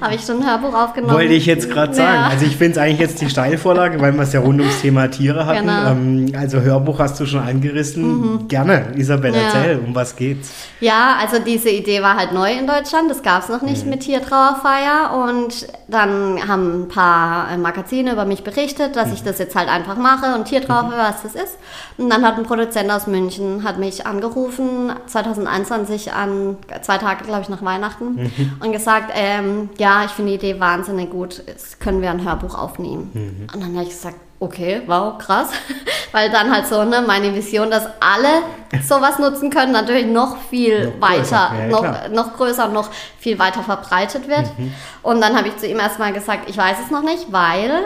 Habe ich schon ein Hörbuch aufgenommen. Wollte ich jetzt gerade sagen. Ja. Also ich finde es eigentlich jetzt die Steilvorlage, weil wir es ja rund ums Thema Tiere hatten. Genau. Ähm, also Hörbuch hast du schon angerissen. Mhm. Gerne, Isabel, ja. erzähl, um was geht's? Ja, also diese Idee war halt neu in Deutschland. Das gab es noch nicht mhm. mit Tiertrauerfeier. Und dann haben ein paar äh, Magazine über mich berichtet, dass mhm. ich das jetzt halt einfach mache und Tiertrauerfeier, mhm. was das ist. Und dann hat ein Produzent aus München hat mich angerufen, 2021 an zwei Tage, glaube ich, nach Weihnachten mhm. und gesagt, ähm, ja, ja, ich finde die Idee wahnsinnig gut, jetzt können wir ein Hörbuch aufnehmen. Mhm. Und dann habe ich gesagt, okay, wow, krass. *laughs* Weil dann halt so, ne, meine Vision, dass alle sowas nutzen können, natürlich noch viel noch weiter, ja, noch, noch größer, noch viel weiter verbreitet wird. Mhm. Und dann habe ich zu ihm erstmal gesagt, ich weiß es noch nicht, weil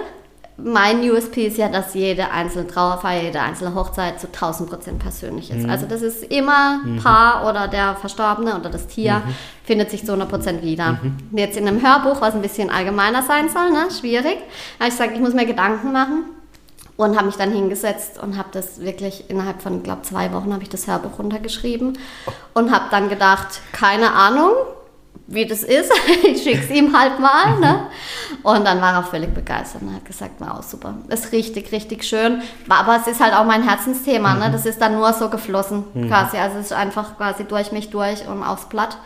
mein USP ist ja, dass jede einzelne Trauerfeier, jede einzelne Hochzeit zu 1000 Prozent persönlich ist. Mhm. Also das ist immer mhm. Paar oder der Verstorbene oder das Tier mhm. findet sich zu 100 Prozent wieder. Mhm. Jetzt in einem Hörbuch, was ein bisschen allgemeiner sein soll, ne? schwierig, habe ich gesagt, ich muss mir Gedanken machen und habe mich dann hingesetzt und habe das wirklich innerhalb von, glaube zwei Wochen habe ich das Hörbuch runtergeschrieben oh. und habe dann gedacht, keine Ahnung, wie das ist. *laughs* ich schicke es ihm halt mal. Ne? Und dann war er völlig begeistert und hat gesagt, wow, super. Ist richtig, richtig schön. Aber es ist halt auch mein Herzensthema. Ne? Mhm. Das ist dann nur so geflossen mhm. quasi. Also es ist einfach quasi durch mich durch und aufs Blatt.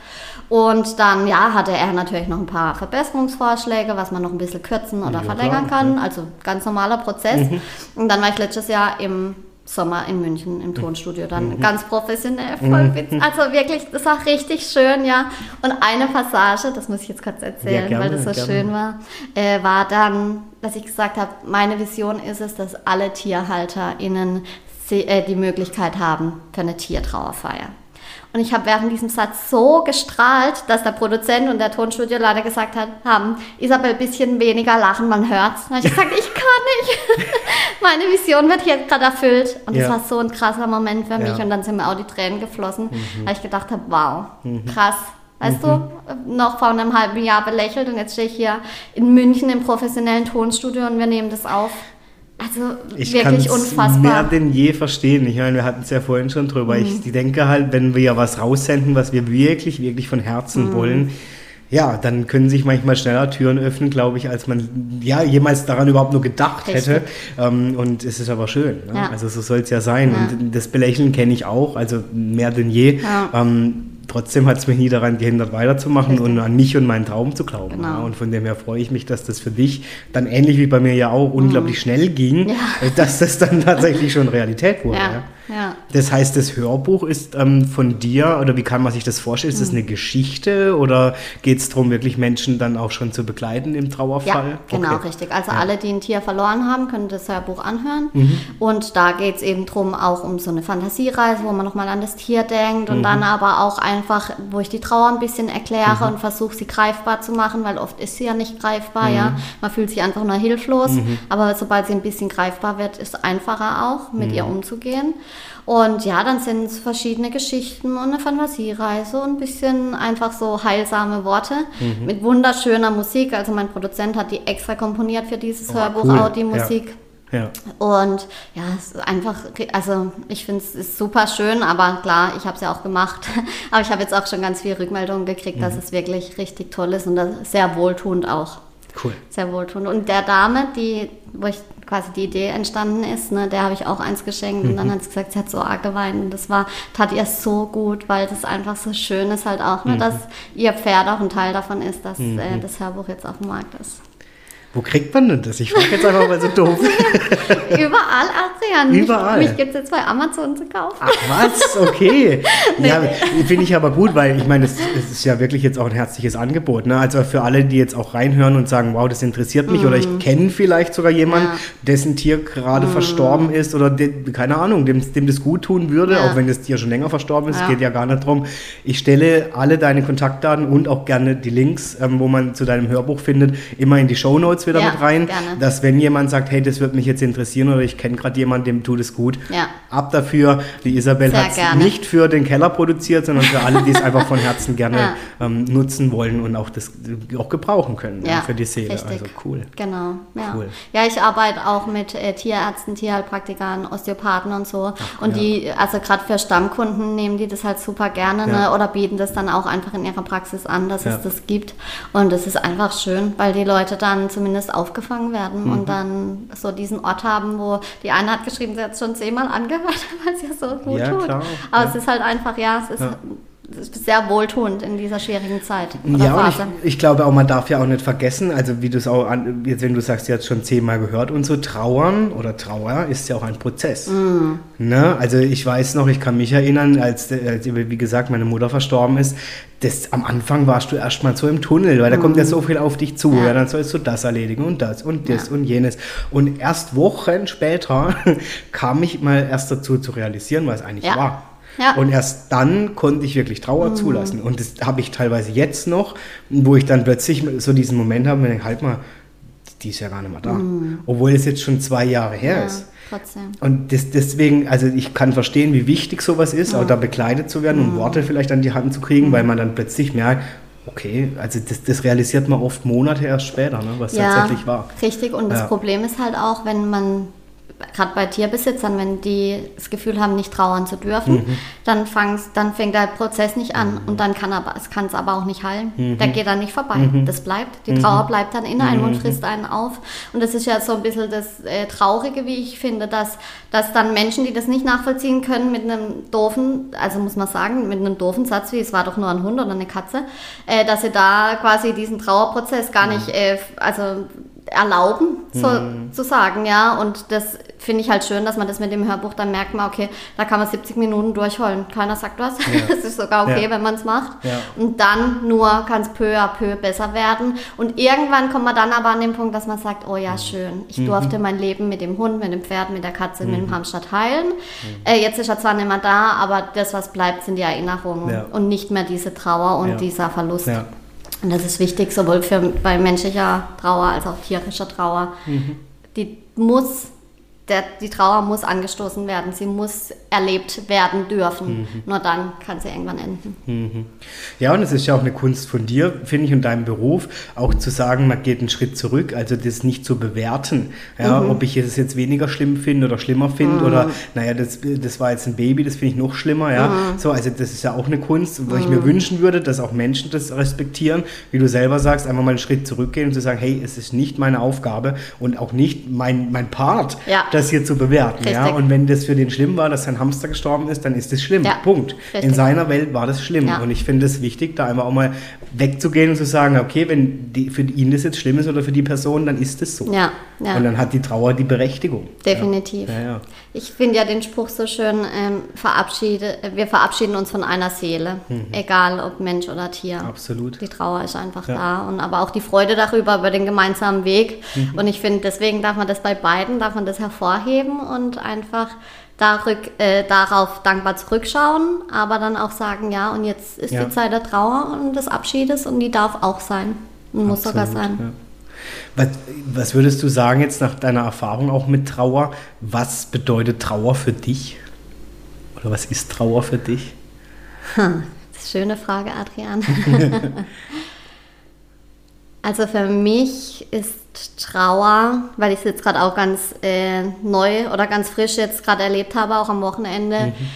Und dann, ja, hatte er natürlich noch ein paar Verbesserungsvorschläge, was man noch ein bisschen kürzen oder ja, verlängern klar, kann. Ja. Also ganz normaler Prozess. Mhm. Und dann war ich letztes Jahr im Sommer in München im Tonstudio dann mhm. ganz professionell, voll mhm. Also wirklich, das war richtig schön, ja. Und eine Passage, das muss ich jetzt kurz erzählen, ja, gerne, weil das so gerne. schön war, äh, war dann, dass ich gesagt habe, meine Vision ist es, dass alle TierhalterInnen äh, die Möglichkeit haben für eine Tiertrauerfeier. Und ich habe während diesem Satz so gestrahlt, dass der Produzent und der Tonstudiolader gesagt hat, haben, Isabel, ein bisschen weniger lachen, man hört's. Und ich gesagt, ich kann nicht. *laughs* Meine Vision wird hier gerade erfüllt. Und ja. das war so ein krasser Moment für mich. Ja. Und dann sind mir auch die Tränen geflossen, mhm. weil ich gedacht habe, wow, mhm. krass. Weißt mhm. du, noch vor einem halben Jahr belächelt und jetzt stehe ich hier in München im professionellen Tonstudio und wir nehmen das auf. Also ich wirklich unfassbar. mehr denn je verstehen. Ich meine, wir hatten es ja vorhin schon drüber. Mhm. Ich denke halt, wenn wir ja was raussenden, was wir wirklich, wirklich von Herzen mhm. wollen, ja, dann können sich manchmal schneller Türen öffnen, glaube ich, als man ja jemals daran überhaupt nur gedacht Richtig. hätte. Ähm, und es ist aber schön. Ne? Ja. Also so soll es ja sein. Ja. Und das Belächeln kenne ich auch, also mehr denn je. Ja. Ähm, trotzdem hat es mich nie daran gehindert, weiterzumachen Richtig. und an mich und meinen Traum zu glauben. Genau. Ja, und von dem her freue ich mich, dass das für dich dann ähnlich wie bei mir ja auch mhm. unglaublich schnell ging, ja. *laughs* dass das dann tatsächlich schon Realität wurde. Ja. Ja. Das heißt, das Hörbuch ist ähm, von dir, oder wie kann man sich das vorstellen? Ist das mhm. eine Geschichte oder geht es darum, wirklich Menschen dann auch schon zu begleiten im Trauerfall? Ja, genau, okay. richtig. Also ja. alle, die ein Tier verloren haben, können das Hörbuch anhören. Mhm. Und da geht es eben darum, auch um so eine Fantasiereise, wo man nochmal an das Tier denkt und mhm. dann aber auch einfach, wo ich die Trauer ein bisschen erkläre mhm. und versuche, sie greifbar zu machen, weil oft ist sie ja nicht greifbar, ja. Mhm. Man fühlt sich einfach nur hilflos, mhm. aber sobald sie ein bisschen greifbar wird, ist es einfacher auch, mit ihr umzugehen. Und ja, dann sind es verschiedene Geschichten und eine Fantasiereise und ein bisschen einfach so heilsame Worte mhm. mit wunderschöner Musik. Also mein Produzent hat die extra komponiert für dieses oh, Hörbuch, cool. auch die Musik. Ja. Ja. Und ja, es ist einfach, also ich finde es ist super schön, aber klar, ich habe es ja auch gemacht. *laughs* aber ich habe jetzt auch schon ganz viele Rückmeldungen gekriegt, mhm. dass es wirklich richtig toll ist und sehr wohltuend auch. Cool. Sehr wohltuend. Und der Dame, die, wo ich quasi die Idee entstanden ist, ne, der habe ich auch eins geschenkt mhm. und dann mhm. hat sie gesagt, sie hat so arg geweint und das war, tat ihr so gut, weil das einfach so schön ist halt auch, ne, mhm. dass ihr Pferd auch ein Teil davon ist, dass mhm. äh, das Hörbuch jetzt auf dem Markt ist. Wo kriegt man denn das? Ich frage jetzt einfach mal so doof. *laughs* Überall, Adrian. Überall. Mich, mich gibt es jetzt bei Amazon zu kaufen. Ach was, okay. *laughs* nee. Ja, finde ich aber gut, weil ich meine, es, es, ist ja wirklich jetzt auch ein herzliches Angebot. Ne? Also für alle, die jetzt auch reinhören und sagen, wow, das interessiert mich mm. oder ich mm. kenne vielleicht sogar jemanden, ja. dessen Tier gerade mm. verstorben ist oder de, keine Ahnung, dem, dem das gut tun würde, ja. auch wenn das Tier schon länger verstorben ist. Ja. Geht ja gar nicht drum. Ich stelle alle deine Kontaktdaten und auch gerne die Links, ähm, wo man zu deinem Hörbuch findet, immer in die Show Notes wieder ja, mit rein, gerne. dass wenn jemand sagt, hey, das würde mich jetzt interessieren oder ich kenne gerade jemanden, dem tut es gut, ja. ab dafür. Die Isabel hat es nicht für den Keller produziert, sondern für alle, die es *laughs* einfach von Herzen gerne ja. ähm, nutzen wollen und auch das auch gebrauchen können für die Seele. Richtig. Also cool. Genau. Ja, cool. ja ich arbeite auch mit äh, Tierärzten, Tierheilpraktikern, Osteopathen und so. Ach, und die, also gerade für Stammkunden nehmen die das halt super gerne ne? oder bieten das dann auch einfach in ihrer Praxis an, dass es das gibt. Und das ist einfach schön, weil die Leute dann zumindest zumindest aufgefangen werden mhm. und dann so diesen Ort haben, wo die eine hat geschrieben, sie hat es schon zehnmal angehört, *laughs* weil es ja so gut ja, tut. Klar, Aber ja. es ist halt einfach, ja, es ist ja sehr wohltuend in dieser schwierigen Zeit. ja, ich, ich, glaube auch, man darf ja auch nicht vergessen, also wie du es auch, an, jetzt wenn du sagst, du hast schon zehnmal gehört und so, Trauern oder Trauer ist ja auch ein Prozess. Mm. Ne? Also ich weiß noch, ich kann mich erinnern, als, als wie gesagt meine Mutter verstorben ist, das, am Anfang warst du erstmal so im Tunnel, weil da mm. kommt ja so viel auf dich zu, ja. ja dann sollst du das erledigen und das und das ja. und jenes. Und erst Wochen später *laughs* kam ich mal erst dazu zu realisieren, was eigentlich ja. war. Ja. Und erst dann konnte ich wirklich Trauer mhm. zulassen. Und das habe ich teilweise jetzt noch, wo ich dann plötzlich so diesen Moment habe, und denke, halt mal, die ist ja gar nicht mehr da. Mhm. Obwohl es jetzt schon zwei Jahre her ja, ist. Trotzdem. Und das, deswegen, also ich kann verstehen, wie wichtig sowas ist, mhm. auch da begleitet zu werden und mhm. Worte vielleicht an die Hand zu kriegen, weil man dann plötzlich merkt, okay, also das, das realisiert man oft Monate erst später, ne, was ja, tatsächlich war. Richtig, und das Problem ist halt auch, wenn man gerade bei Tierbesitzern, wenn die das Gefühl haben, nicht trauern zu dürfen, mhm. dann, dann fängt der Prozess nicht an mhm. und dann kann aber, es kann es aber auch nicht heilen. Mhm. Der geht dann nicht vorbei. Mhm. Das bleibt. Die Trauer mhm. bleibt dann in einem und mhm. frisst einen auf. Und das ist ja so ein bisschen das äh, Traurige, wie ich finde, dass, dass dann Menschen, die das nicht nachvollziehen können, mit einem doofen, also muss man sagen, mit einem doofen Satz, wie es war doch nur ein Hund oder eine Katze, äh, dass sie da quasi diesen Trauerprozess gar nicht, äh, also erlauben, so, mhm. zu sagen, ja. Und das finde ich halt schön, dass man das mit dem Hörbuch dann merkt, man, okay, da kann man 70 Minuten durchholen. Keiner sagt was. Ja. *laughs* ist sogar okay, ja. wenn man es macht. Ja. Und dann nur kann es peu à peu besser werden. Und irgendwann kommt man dann aber an den Punkt, dass man sagt, oh ja, mhm. schön, ich mhm. durfte mein Leben mit dem Hund, mit dem Pferd, mit der Katze, mhm. mit dem mhm. Hamster teilen. Mhm. Äh, jetzt ist er zwar nicht mehr da, aber das, was bleibt, sind die Erinnerungen und nicht mehr diese Trauer und dieser Verlust. Und das ist wichtig, sowohl für, bei menschlicher Trauer als auch tierischer Trauer. Mhm. Die muss der, die Trauer muss angestoßen werden, sie muss erlebt werden dürfen. Mhm. Nur dann kann sie irgendwann enden. Mhm. Ja, und es ist ja auch eine Kunst von dir, finde ich, und deinem Beruf, auch zu sagen, man geht einen Schritt zurück, also das nicht zu bewerten. Ja, mhm. Ob ich es jetzt weniger schlimm finde oder schlimmer finde oder, mhm. naja, das, das war jetzt ein Baby, das finde ich noch schlimmer. Ja, mhm. so, also das ist ja auch eine Kunst, wo ich mir mhm. wünschen würde, dass auch Menschen das respektieren, wie du selber sagst, einfach mal einen Schritt zurückgehen und zu sagen, hey, es ist nicht meine Aufgabe und auch nicht mein, mein Part. Ja das hier zu bewerten. Ja? Und wenn das für den schlimm war, dass sein Hamster gestorben ist, dann ist das schlimm. Ja. Punkt. Richtig. In seiner Welt war das schlimm. Ja. Und ich finde es wichtig, da einmal auch mal wegzugehen und zu sagen, okay, wenn die, für ihn das jetzt schlimm ist oder für die Person, dann ist es so. Ja. Ja. Und dann hat die Trauer die Berechtigung. Definitiv. Ich finde ja den Spruch so schön, ähm, verabschiede, wir verabschieden uns von einer Seele, mhm. egal ob Mensch oder Tier. Absolut. Die Trauer ist einfach da und aber auch die Freude darüber, über den gemeinsamen Weg. Mhm. Und ich finde, deswegen darf man das bei beiden, darf man das hervorheben und einfach darück, äh, darauf dankbar zurückschauen, aber dann auch sagen, ja, und jetzt ist die Zeit der Trauer und des Abschiedes und die darf auch sein. Und muss sogar sein. Was, was würdest du sagen jetzt nach deiner Erfahrung auch mit Trauer? Was bedeutet Trauer für dich? Oder was ist Trauer für dich? Hm, schöne Frage, Adrian. *laughs* *laughs* also für mich ist Trauer, weil ich es jetzt gerade auch ganz äh, neu oder ganz frisch jetzt gerade erlebt habe, auch am Wochenende, mhm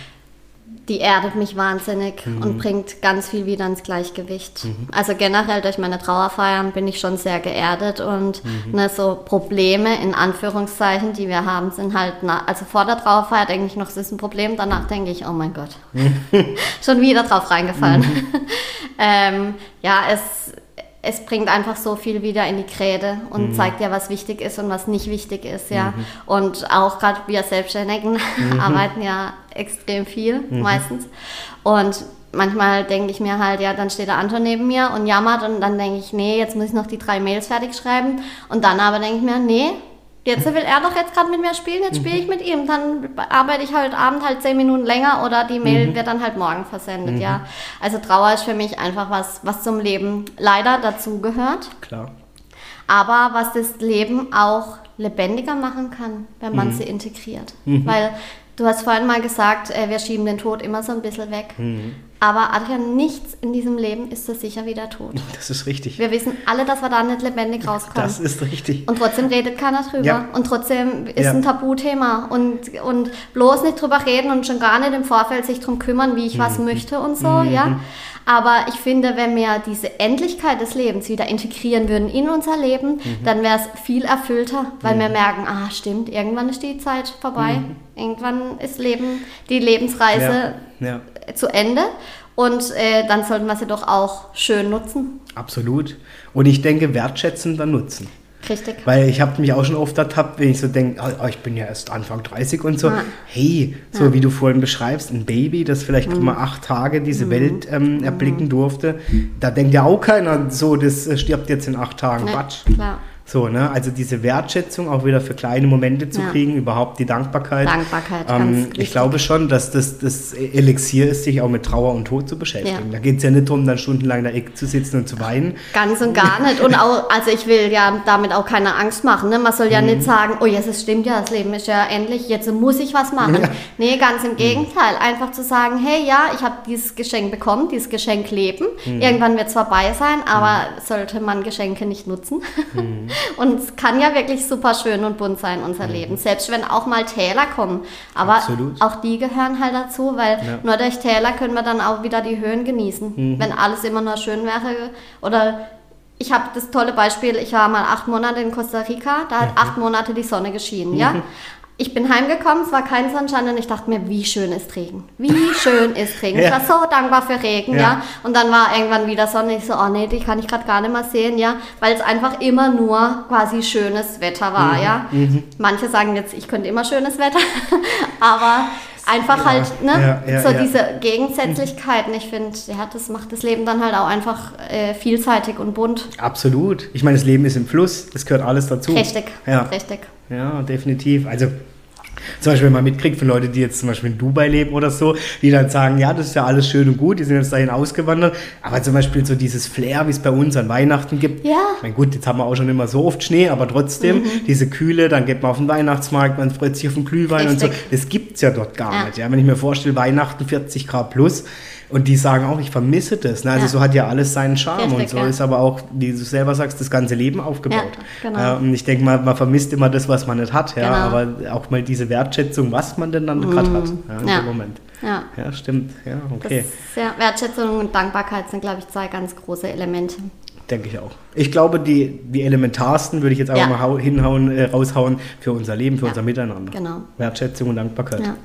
die erdet mich wahnsinnig mhm. und bringt ganz viel wieder ins Gleichgewicht. Mhm. Also generell durch meine Trauerfeiern bin ich schon sehr geerdet und mhm. ne, so Probleme in Anführungszeichen, die wir haben, sind halt, na, also vor der Trauerfeier denke ich noch, es ist ein Problem, danach denke ich, oh mein Gott, *laughs* schon wieder drauf reingefallen. Mhm. *laughs* ähm, ja, es es bringt einfach so viel wieder in die Kräde und mhm. zeigt ja, was wichtig ist und was nicht wichtig ist, ja. Mhm. Und auch gerade wir Selbstständigen mhm. *laughs* arbeiten ja extrem viel mhm. meistens. Und manchmal denke ich mir halt, ja, dann steht der Anton neben mir und jammert und dann denke ich, nee, jetzt muss ich noch die drei Mails fertig schreiben. Und dann aber denke ich mir, nee, Jetzt will er doch jetzt gerade mit mir spielen, jetzt spiele ich mit ihm. Dann arbeite ich heute Abend halt zehn Minuten länger oder die Mail mhm. wird dann halt morgen versendet, mhm. ja. Also Trauer ist für mich einfach was, was zum Leben leider dazugehört. Klar. Aber was das Leben auch lebendiger machen kann, wenn man mhm. sie integriert. Mhm. Weil du hast vorhin mal gesagt, äh, wir schieben den Tod immer so ein bisschen weg. Mhm. Aber Adrian, nichts in diesem Leben ist so sicher wie der Tod. *laughs* Das ist richtig. Wir wissen alle, dass wir da nicht lebendig rauskommen. Das ist richtig. Und trotzdem redet keiner drüber. Ja. Und trotzdem ist ja. ein Tabuthema. Und, und bloß nicht drüber reden und schon gar nicht im Vorfeld sich darum kümmern, wie ich mhm. was möchte und so, mhm. ja. Aber ich finde, wenn wir diese Endlichkeit des Lebens wieder integrieren würden in unser Leben, mhm. dann wäre es viel erfüllter, weil mhm. wir merken, ah, stimmt, irgendwann ist die Zeit vorbei. Mhm. Irgendwann ist Leben, die Lebensreise ja. Ja. zu Ende. Und äh, dann sollten wir sie doch auch schön nutzen. Absolut. Und ich denke, wertschätzend dann nutzen. Richtig. Weil ich habe mich auch schon oft ertappt, wenn ich so denke, oh, ich bin ja erst Anfang 30 und so. Ja. Hey, so ja. wie du vorhin beschreibst, ein Baby, das vielleicht mhm. mal acht Tage diese mhm. Welt ähm, mhm. erblicken durfte, da denkt ja auch keiner so, das äh, stirbt jetzt in acht Tagen. Nee, Quatsch. Klar. So, ne? Also diese Wertschätzung auch wieder für kleine Momente zu ja. kriegen, überhaupt die Dankbarkeit. Dankbarkeit, ähm, Ich glaube schon, dass das das Elixier ist, sich auch mit Trauer und Tod zu beschäftigen. Ja. Da geht es ja nicht darum, dann stundenlang da zu sitzen und zu weinen. Ganz und gar nicht. Und auch, also ich will ja damit auch keine Angst machen. Ne? Man soll ja mhm. nicht sagen, oh jetzt es stimmt ja, das Leben ist ja endlich, jetzt muss ich was machen. Ja. Nee, ganz im Gegenteil. Einfach zu sagen, hey ja, ich habe dieses Geschenk bekommen, dieses Geschenk Leben. Mhm. Irgendwann wird es vorbei sein, aber mhm. sollte man Geschenke nicht nutzen. Und es kann ja wirklich super schön und bunt sein, unser mhm. Leben. Selbst wenn auch mal Täler kommen. Aber Absolut. auch die gehören halt dazu, weil ja. nur durch Täler können wir dann auch wieder die Höhen genießen. Mhm. Wenn alles immer nur schön wäre. Oder ich habe das tolle Beispiel, ich war mal acht Monate in Costa Rica, da hat acht Monate die Sonne geschienen, ja. *laughs* Ich bin heimgekommen, es war kein Sonnenschein und ich dachte mir, wie schön ist Regen. Wie schön ist Regen. Ja. Ich war so dankbar für Regen, ja. ja. Und dann war irgendwann wieder Sonne. Ich so, oh nee, die kann ich gerade gar nicht mehr sehen, ja. Weil es einfach immer nur quasi schönes Wetter war, mhm. ja. Mhm. Manche sagen jetzt, ich könnte immer schönes Wetter, *laughs* aber einfach ja, halt, ne, ja, ja, so diese Gegensätzlichkeiten. Ich finde, ja, das macht das Leben dann halt auch einfach äh, vielseitig und bunt. Absolut. Ich meine, das Leben ist im Fluss, das gehört alles dazu. Richtig, ja. richtig. Ja, definitiv. Also zum Beispiel, wenn man mitkriegt von Leuten, die jetzt zum Beispiel in Dubai leben oder so, die dann sagen, ja, das ist ja alles schön und gut, die sind jetzt dahin ausgewandert, aber zum Beispiel so dieses Flair, wie es bei uns an Weihnachten gibt. Ja. Ich meine, gut, jetzt haben wir auch schon immer so oft Schnee, aber trotzdem, mhm. diese Kühle, dann geht man auf den Weihnachtsmarkt, man freut sich auf den Glühwein Richtig. und so. Das gibt es ja dort gar ja. nicht. Ja, wenn ich mir vorstelle, Weihnachten 40 Grad plus, und die sagen auch, ich vermisse das. Ne? Also ja. so hat ja alles seinen Charme. Richtig, und so ja. ist aber auch, wie du selber sagst, das ganze Leben aufgebaut. Ja, genau. äh, und ich denke mal, man vermisst immer das, was man nicht hat. Ja? Genau. Aber auch mal diese Wertschätzung, was man denn dann mm. gerade hat ja, in dem Moment. Ja. ja, stimmt. Ja, okay. Das, ja, Wertschätzung und Dankbarkeit sind, glaube ich, zwei ganz große Elemente. Denke ich auch. Ich glaube, die, die elementarsten würde ich jetzt einfach mal hinhauen, äh, raushauen für unser Leben, für unser Miteinander. Genau. Wertschätzung und Dankbarkeit. Ja.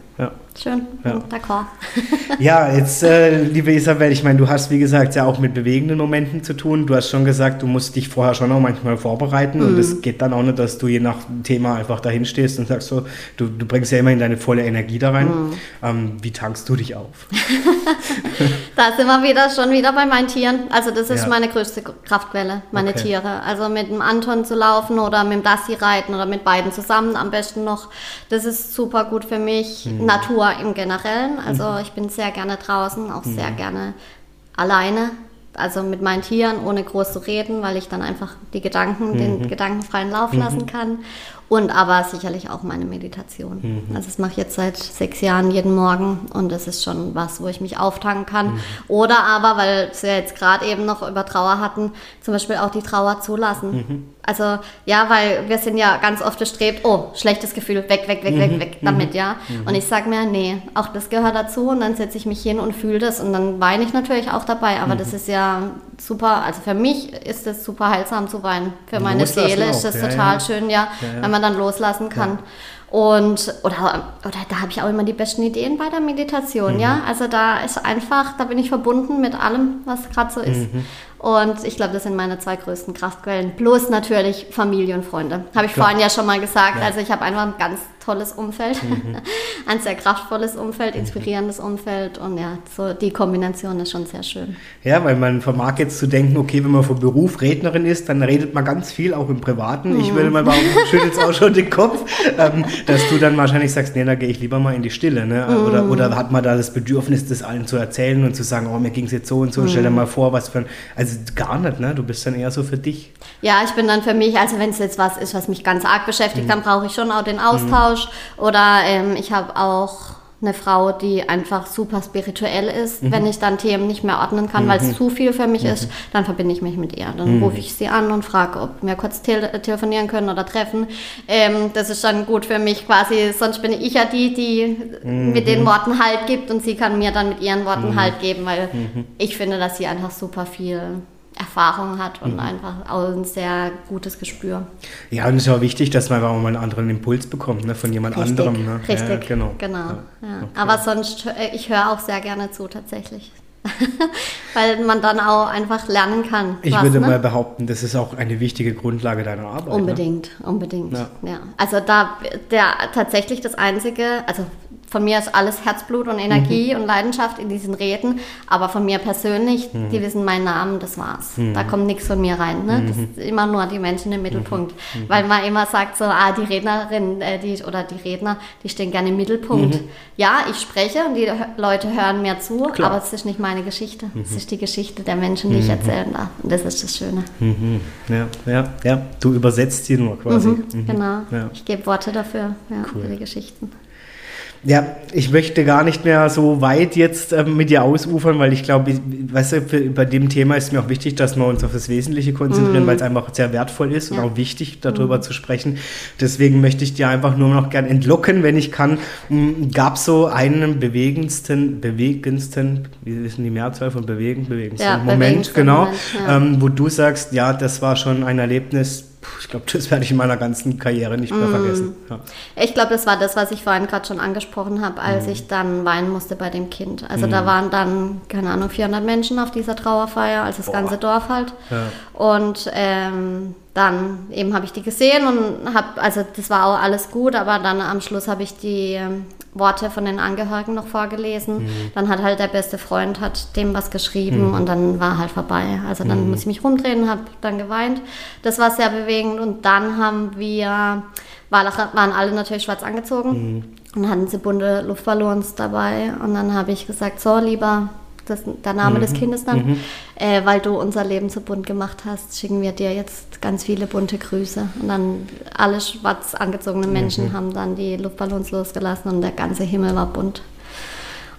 Schön, ja. d'accord. *laughs* ja, jetzt, äh, liebe Isabel, ich meine, du hast, wie gesagt, ja auch mit bewegenden Momenten zu tun. Du hast schon gesagt, du musst dich vorher schon auch manchmal vorbereiten. Mhm. Und es geht dann auch nicht, dass du je nach Thema einfach dahin stehst und sagst so, du, du bringst ja immerhin deine volle Energie da rein. Mhm. Ähm, wie tankst du dich auf? *laughs* da sind wir wieder schon wieder bei meinen Tieren. Also das ist ja. meine größte Kraftquelle, meine okay. Tiere. Also mit dem Anton zu laufen oder mit dem Lassi reiten oder mit beiden zusammen am besten noch. Das ist super gut für mich. Mhm. Natur im Generellen. Also mhm. ich bin sehr gerne draußen, auch mhm. sehr gerne alleine. Also mit meinen Tieren, ohne groß zu reden, weil ich dann einfach die Gedanken, mhm. den gedankenfreien Lauf mhm. lassen kann. Und aber sicherlich auch meine Meditation. Mhm. Also das mache ich jetzt seit sechs Jahren jeden Morgen und das ist schon was, wo ich mich auftanken kann. Mhm. Oder aber, weil wir jetzt gerade eben noch über Trauer hatten, zum Beispiel auch die Trauer zulassen. Mhm. Also ja, weil wir sind ja ganz oft bestrebt, oh, schlechtes Gefühl, weg, weg, weg, weg, mhm. weg damit, ja. Mhm. Und ich sage mir, nee, auch das gehört dazu und dann setze ich mich hin und fühle das und dann weine ich natürlich auch dabei, aber das ist ja super, also für mich ist es super heilsam zu weinen. Für meine Seele ist das ja, total ja. schön, ja, ja, wenn man dann loslassen kann. Und, oder, oder da habe ich auch immer die besten Ideen bei der Meditation, mhm. ja. Also da ist einfach, da bin ich verbunden mit allem, was gerade so ist. Mhm. Und ich glaube, das sind meine zwei größten Kraftquellen. Plus natürlich Familie und Freunde. Habe ich Klar. vorhin ja schon mal gesagt. Ja. Also ich habe einfach ein ganz tolles Umfeld, mhm. *laughs* ein sehr kraftvolles Umfeld, mhm. inspirierendes Umfeld und ja, so die Kombination ist schon sehr schön. Ja, weil man vermag jetzt zu denken, okay, wenn man vom Beruf Rednerin ist, dann redet man ganz viel, auch im Privaten. Mhm. Ich würde mal behaupten, schüttelst auch schon den Kopf, ähm, dass du dann wahrscheinlich sagst, nee, da gehe ich lieber mal in die Stille. Ne? Oder, mhm. oder hat man da das Bedürfnis, das allen zu erzählen und zu sagen, oh, mir ging es jetzt so und so, stell dir mhm. mal vor, was für ein, also gar nicht, ne? Du bist dann eher so für dich. Ja, ich bin dann für mich, also wenn es jetzt was ist, was mich ganz arg beschäftigt, mhm. dann brauche ich schon auch den Austausch Austausch oder ähm, ich habe auch eine Frau, die einfach super spirituell ist. Mhm. Wenn ich dann Themen nicht mehr ordnen kann, mhm. weil es zu viel für mich mhm. ist, dann verbinde ich mich mit ihr. Dann mhm. rufe ich sie an und frage, ob wir kurz te telefonieren können oder treffen. Ähm, das ist dann gut für mich quasi, sonst bin ich ja die, die mit den mhm. Worten Halt gibt und sie kann mir dann mit ihren Worten mhm. Halt geben, weil ich finde, dass sie einfach super viel Erfahrung hat und mhm. einfach auch ein sehr gutes Gespür. Ja, und es ist auch wichtig, dass man auch mal einen anderen Impuls bekommt ne, von jemand richtig, anderem. Ne? Richtig, ja, genau. genau ja. Ja. Okay. Aber sonst, äh, ich höre auch sehr gerne zu tatsächlich. *laughs* Weil man dann auch einfach lernen kann. Ich was, würde ne? mal behaupten, das ist auch eine wichtige Grundlage deiner Arbeit. Unbedingt, ne? unbedingt. Ja. Also da der tatsächlich das Einzige, also von mir ist alles Herzblut und Energie mhm. und Leidenschaft in diesen Reden, aber von mir persönlich, mhm. die wissen meinen Namen, das war's. Mhm. Da kommt nichts von mir rein. Ne? Das mhm. ist immer nur die Menschen im Mittelpunkt. Mhm. Mhm. Weil man immer sagt so, ah, die Rednerin äh, die, oder die Redner, die stehen gerne im Mittelpunkt. Ja, ich spreche und die Leute hören mir zu, Klar. aber es ist nicht meine Geschichte. Es ist die Geschichte der Menschen, die ich erzählen darf. Und das ist das Schöne. Ja, ja, ja. Du übersetzt sie nur quasi. Genau. Ja. Ich gebe Worte dafür, ja, cool. für die Geschichten. Ja, ich möchte gar nicht mehr so weit jetzt äh, mit dir ausufern, weil ich glaube, weißt du, für, bei dem Thema ist mir auch wichtig, dass wir uns auf das Wesentliche konzentrieren, mm. weil es einfach sehr wertvoll ist ja. und auch wichtig, darüber mm. zu sprechen. Deswegen möchte ich dir einfach nur noch gern entlocken, wenn ich kann. Gab es so einen bewegendsten, bewegendsten, wie ist denn die Mehrzahl von bewegen, bewegendsten ja, Moment, genau, Moment, ja. ähm, wo du sagst, ja, das war schon ein Erlebnis, ich glaube, das werde ich in meiner ganzen Karriere nicht mehr mm. vergessen. Ja. Ich glaube, das war das, was ich vorhin gerade schon angesprochen habe, als mm. ich dann weinen musste bei dem Kind. Also mm. da waren dann, keine Ahnung, 400 Menschen auf dieser Trauerfeier, also das Boah. ganze Dorf halt. Ja. Und ähm, dann eben habe ich die gesehen und habe, also das war auch alles gut, aber dann am Schluss habe ich die ähm, Worte von den Angehörigen noch vorgelesen. Mhm. Dann hat halt der beste Freund hat dem was geschrieben mhm. und dann war halt vorbei. Also dann mhm. muss ich mich rumdrehen, habe dann geweint. Das war sehr bewegend und dann haben wir, waren alle natürlich schwarz angezogen mhm. und hatten sie bunte Luftballons dabei und dann habe ich gesagt, so lieber das, der Name mhm. des Kindes dann, mhm. äh, weil du unser Leben so bunt gemacht hast, schicken wir dir jetzt ganz viele bunte Grüße. Und dann alle schwarz angezogene Menschen mhm. haben dann die Luftballons losgelassen und der ganze Himmel war bunt.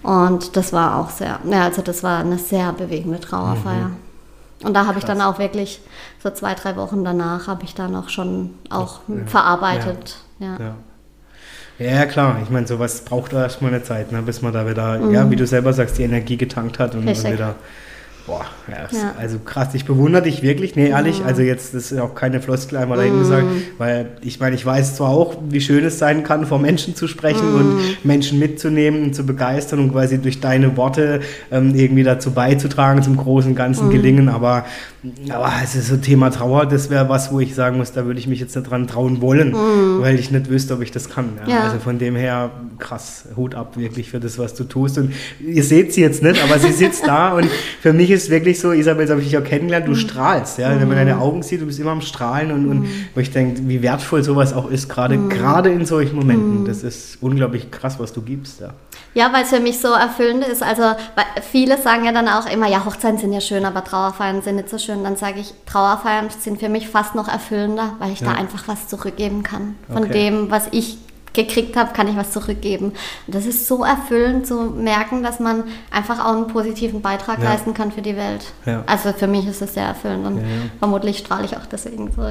Und das war auch sehr, ja, also das war eine sehr bewegende Trauerfeier. Mhm. Und da habe ich dann auch wirklich so zwei, drei Wochen danach habe ich dann auch schon auch ja. verarbeitet. ja. ja. Ja, klar. Ich meine, sowas braucht erstmal eine Zeit, ne, bis man da wieder, mhm. ja, wie du selber sagst, die Energie getankt hat und, und wieder Boah, ja, ja. also krass, ich bewundere dich wirklich, nee, ehrlich, ja. also jetzt, das ist auch keine Floskel einmal dahin mm. gesagt, weil ich meine, ich weiß zwar auch, wie schön es sein kann, vor Menschen zu sprechen mm. und Menschen mitzunehmen und zu begeistern und quasi durch deine Worte ähm, irgendwie dazu beizutragen zum großen ganzen mm. Gelingen, aber, aber es ist so Thema Trauer, das wäre was, wo ich sagen muss, da würde ich mich jetzt nicht dran trauen wollen, mm. weil ich nicht wüsste, ob ich das kann. Ja. Also von dem her, krass, Hut ab wirklich für das, was du tust und ihr seht sie jetzt nicht, aber sie sitzt *laughs* da und für mich ist ist wirklich so, Isabel, das habe ich dich auch kennengelernt, du mhm. strahlst, ja. Wenn man deine Augen sieht, du bist immer am Strahlen und, und mhm. wo ich denke, wie wertvoll sowas auch ist, gerade mhm. gerade in solchen Momenten. Mhm. Das ist unglaublich krass, was du gibst, ja. Ja, weil es für mich so erfüllend ist. Also viele sagen ja dann auch immer, ja, Hochzeiten sind ja schön, aber Trauerfeiern sind nicht so schön. Dann sage ich, Trauerfeiern sind für mich fast noch erfüllender, weil ich ja. da einfach was zurückgeben kann von okay. dem, was ich gekriegt habe, kann ich was zurückgeben. Und das ist so erfüllend zu merken, dass man einfach auch einen positiven Beitrag ja. leisten kann für die Welt. Ja. Also für mich ist es sehr erfüllend und ja, vermutlich strahle ich auch deswegen so.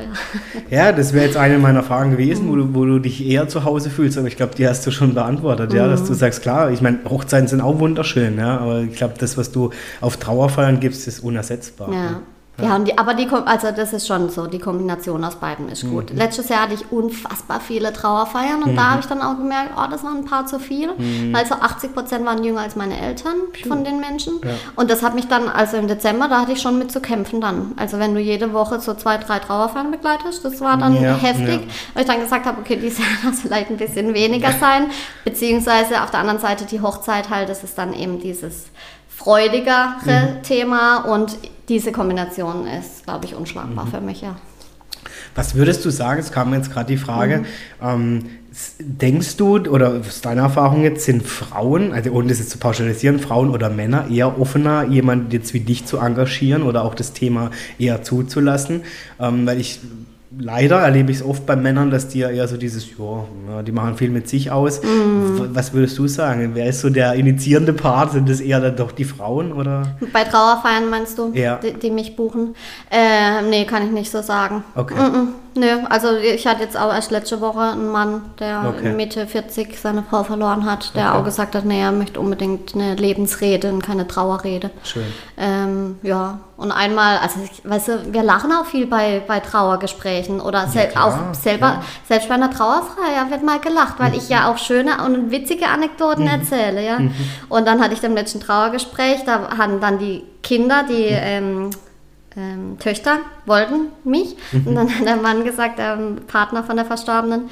Ja, *laughs* das wäre jetzt eine meiner Fragen gewesen, mhm. wo, du, wo du dich eher zu Hause fühlst, aber ich glaube, die hast du schon beantwortet, mhm. ja, dass du mhm. sagst, klar, ich meine, Hochzeiten sind auch wunderschön, ja, aber ich glaube, das, was du auf Trauerfeiern gibst, ist unersetzbar. Ja. Ja, und die, aber die, also das ist schon so, die Kombination aus beiden ist gut. Mhm. Letztes Jahr hatte ich unfassbar viele Trauerfeiern und mhm. da habe ich dann auch gemerkt, oh, das waren ein paar zu viel, mhm. weil so 80 Prozent waren jünger als meine Eltern Puh. von den Menschen. Ja. Und das hat mich dann, also im Dezember, da hatte ich schon mit zu kämpfen dann. Also wenn du jede Woche so zwei, drei Trauerfeiern begleitest, das war dann ja, heftig. Ja. Weil ich dann gesagt habe, okay, dieses Jahr *laughs* das vielleicht ein bisschen weniger sein, beziehungsweise auf der anderen Seite die Hochzeit halt, das ist dann eben dieses freudigere mhm. Thema und diese Kombination ist, glaube ich, unschlagbar mhm. für mich, ja. Was würdest du sagen, es kam jetzt gerade die Frage, mhm. ähm, denkst du, oder aus deiner Erfahrung jetzt, sind Frauen, also ohne das jetzt zu pauschalisieren, Frauen oder Männer eher offener, jemanden jetzt wie dich zu engagieren oder auch das Thema eher zuzulassen? Ähm, weil ich leider erlebe ich es oft bei Männern, dass die ja eher so dieses, ja, die machen viel mit sich aus. Mm. Was würdest du sagen? Wer ist so der initiierende Part? Sind das eher dann doch die Frauen oder? Bei Trauerfeiern meinst du, ja. die, die mich buchen? Äh, nee, kann ich nicht so sagen. Okay. Mm -mm. Nö, also ich hatte jetzt auch erst letzte Woche einen Mann, der okay. Mitte 40 seine Frau verloren hat, der okay. auch gesagt hat, nee, er möchte unbedingt eine Lebensrede und keine Trauerrede. Schön. Ähm, ja, und einmal, also ich, weißt du, wir lachen auch viel bei, bei Trauergesprächen oder sel ja, auch selber, ja. selbst bei einer Trauerfeier wird mal gelacht, weil mhm. ich ja auch schöne und witzige Anekdoten mhm. erzähle, ja. Mhm. Und dann hatte ich dem letzten Trauergespräch, da hatten dann die Kinder, die mhm. ähm, ähm, Töchter wollten mich. Mhm. Und dann hat der Mann gesagt, der Partner von der Verstorbenen,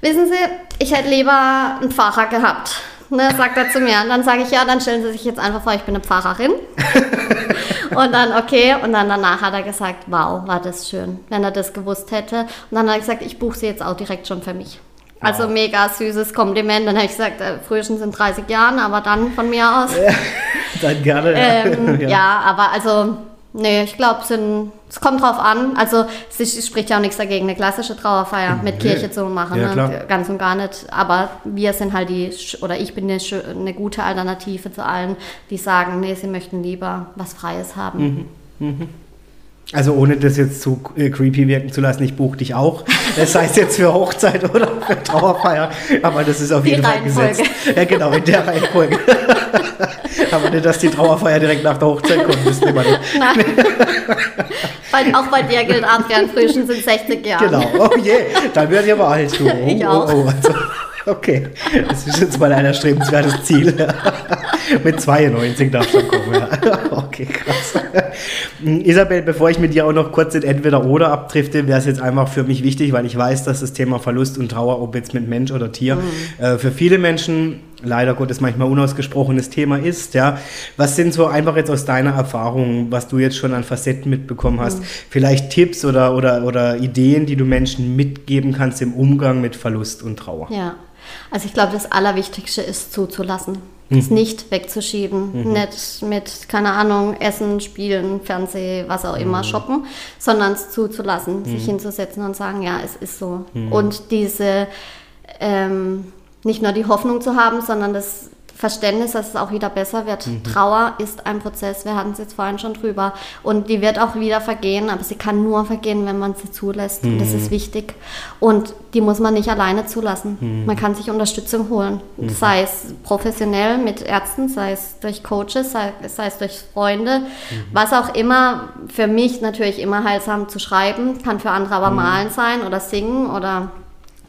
wissen Sie, ich hätte lieber einen Pfarrer gehabt. Ne, sagt er zu mir. Und dann sage ich, ja, dann stellen Sie sich jetzt einfach vor, ich bin eine Pfarrerin. *laughs* und dann, okay. Und dann danach hat er gesagt, wow, war das schön, wenn er das gewusst hätte. Und dann hat er gesagt, ich buche sie jetzt auch direkt schon für mich. Also wow. mega süßes Kompliment. Dann habe ich gesagt, äh, frühestens in 30 Jahren, aber dann von mir aus. dann gerne. Ähm, *laughs* ja. ja, aber also Nee, ich glaube, es kommt drauf an. Also es spricht ja auch nichts dagegen, eine klassische Trauerfeier mit nee. Kirche zu machen. Ja, ne? Ganz und gar nicht. Aber wir sind halt die, oder ich bin eine, eine, gute Alternative zu allen, die sagen, nee, sie möchten lieber was Freies haben. Mhm. Mhm. Also ohne das jetzt zu äh, creepy wirken zu lassen, ich buche dich auch. Das heißt jetzt für Hochzeit oder für Trauerfeier, aber das ist auf die jeden Fall gesetzt. Ja, genau, in der Reihenfolge. *laughs* Aber nicht, dass die Trauerfeier direkt nach der Hochzeit kommt, nehmen wir nicht. Nein. auch bei dir gilt Adrian Frühchen sind 60 Jahre. Genau, oh je, dann werde ich aber alt. *laughs* Oh, ich auch. Oh, oh, also, okay, das ist jetzt mal ein erstrebenswertes Ziel. *laughs* mit 92 darf schon kommen. Ja. *laughs* Okay, krass. Isabel, bevor ich mit dir auch noch kurz in Entweder-Oder abdrifte, wäre es jetzt einfach für mich wichtig, weil ich weiß, dass das Thema Verlust und Trauer, ob jetzt mit Mensch oder Tier, mhm. äh, für viele Menschen leider Gottes manchmal unausgesprochenes Thema ist. Ja. Was sind so einfach jetzt aus deiner Erfahrung, was du jetzt schon an Facetten mitbekommen hast, mhm. vielleicht Tipps oder, oder, oder Ideen, die du Menschen mitgeben kannst im Umgang mit Verlust und Trauer? Ja, also ich glaube, das Allerwichtigste ist zuzulassen mhm. nicht wegzuschieben, mhm. nicht mit, keine Ahnung, Essen, Spielen, Fernseh, was auch immer, mhm. shoppen, sondern es zuzulassen, sich mhm. hinzusetzen und sagen, ja, es ist so. Mhm. Und diese, ähm, nicht nur die Hoffnung zu haben, sondern das Verständnis, dass es auch wieder besser wird. Mhm. Trauer ist ein Prozess, wir hatten es jetzt vorhin schon drüber. Und die wird auch wieder vergehen, aber sie kann nur vergehen, wenn man sie zulässt. Mhm. Und das ist mhm. wichtig. Und die muss man nicht alleine zulassen. Mhm. Man kann sich Unterstützung holen. Mhm. Sei es professionell mit Ärzten, sei es durch Coaches, sei, sei es durch Freunde. Mhm. Was auch immer, für mich natürlich immer heilsam zu schreiben, kann für andere aber malen sein oder singen oder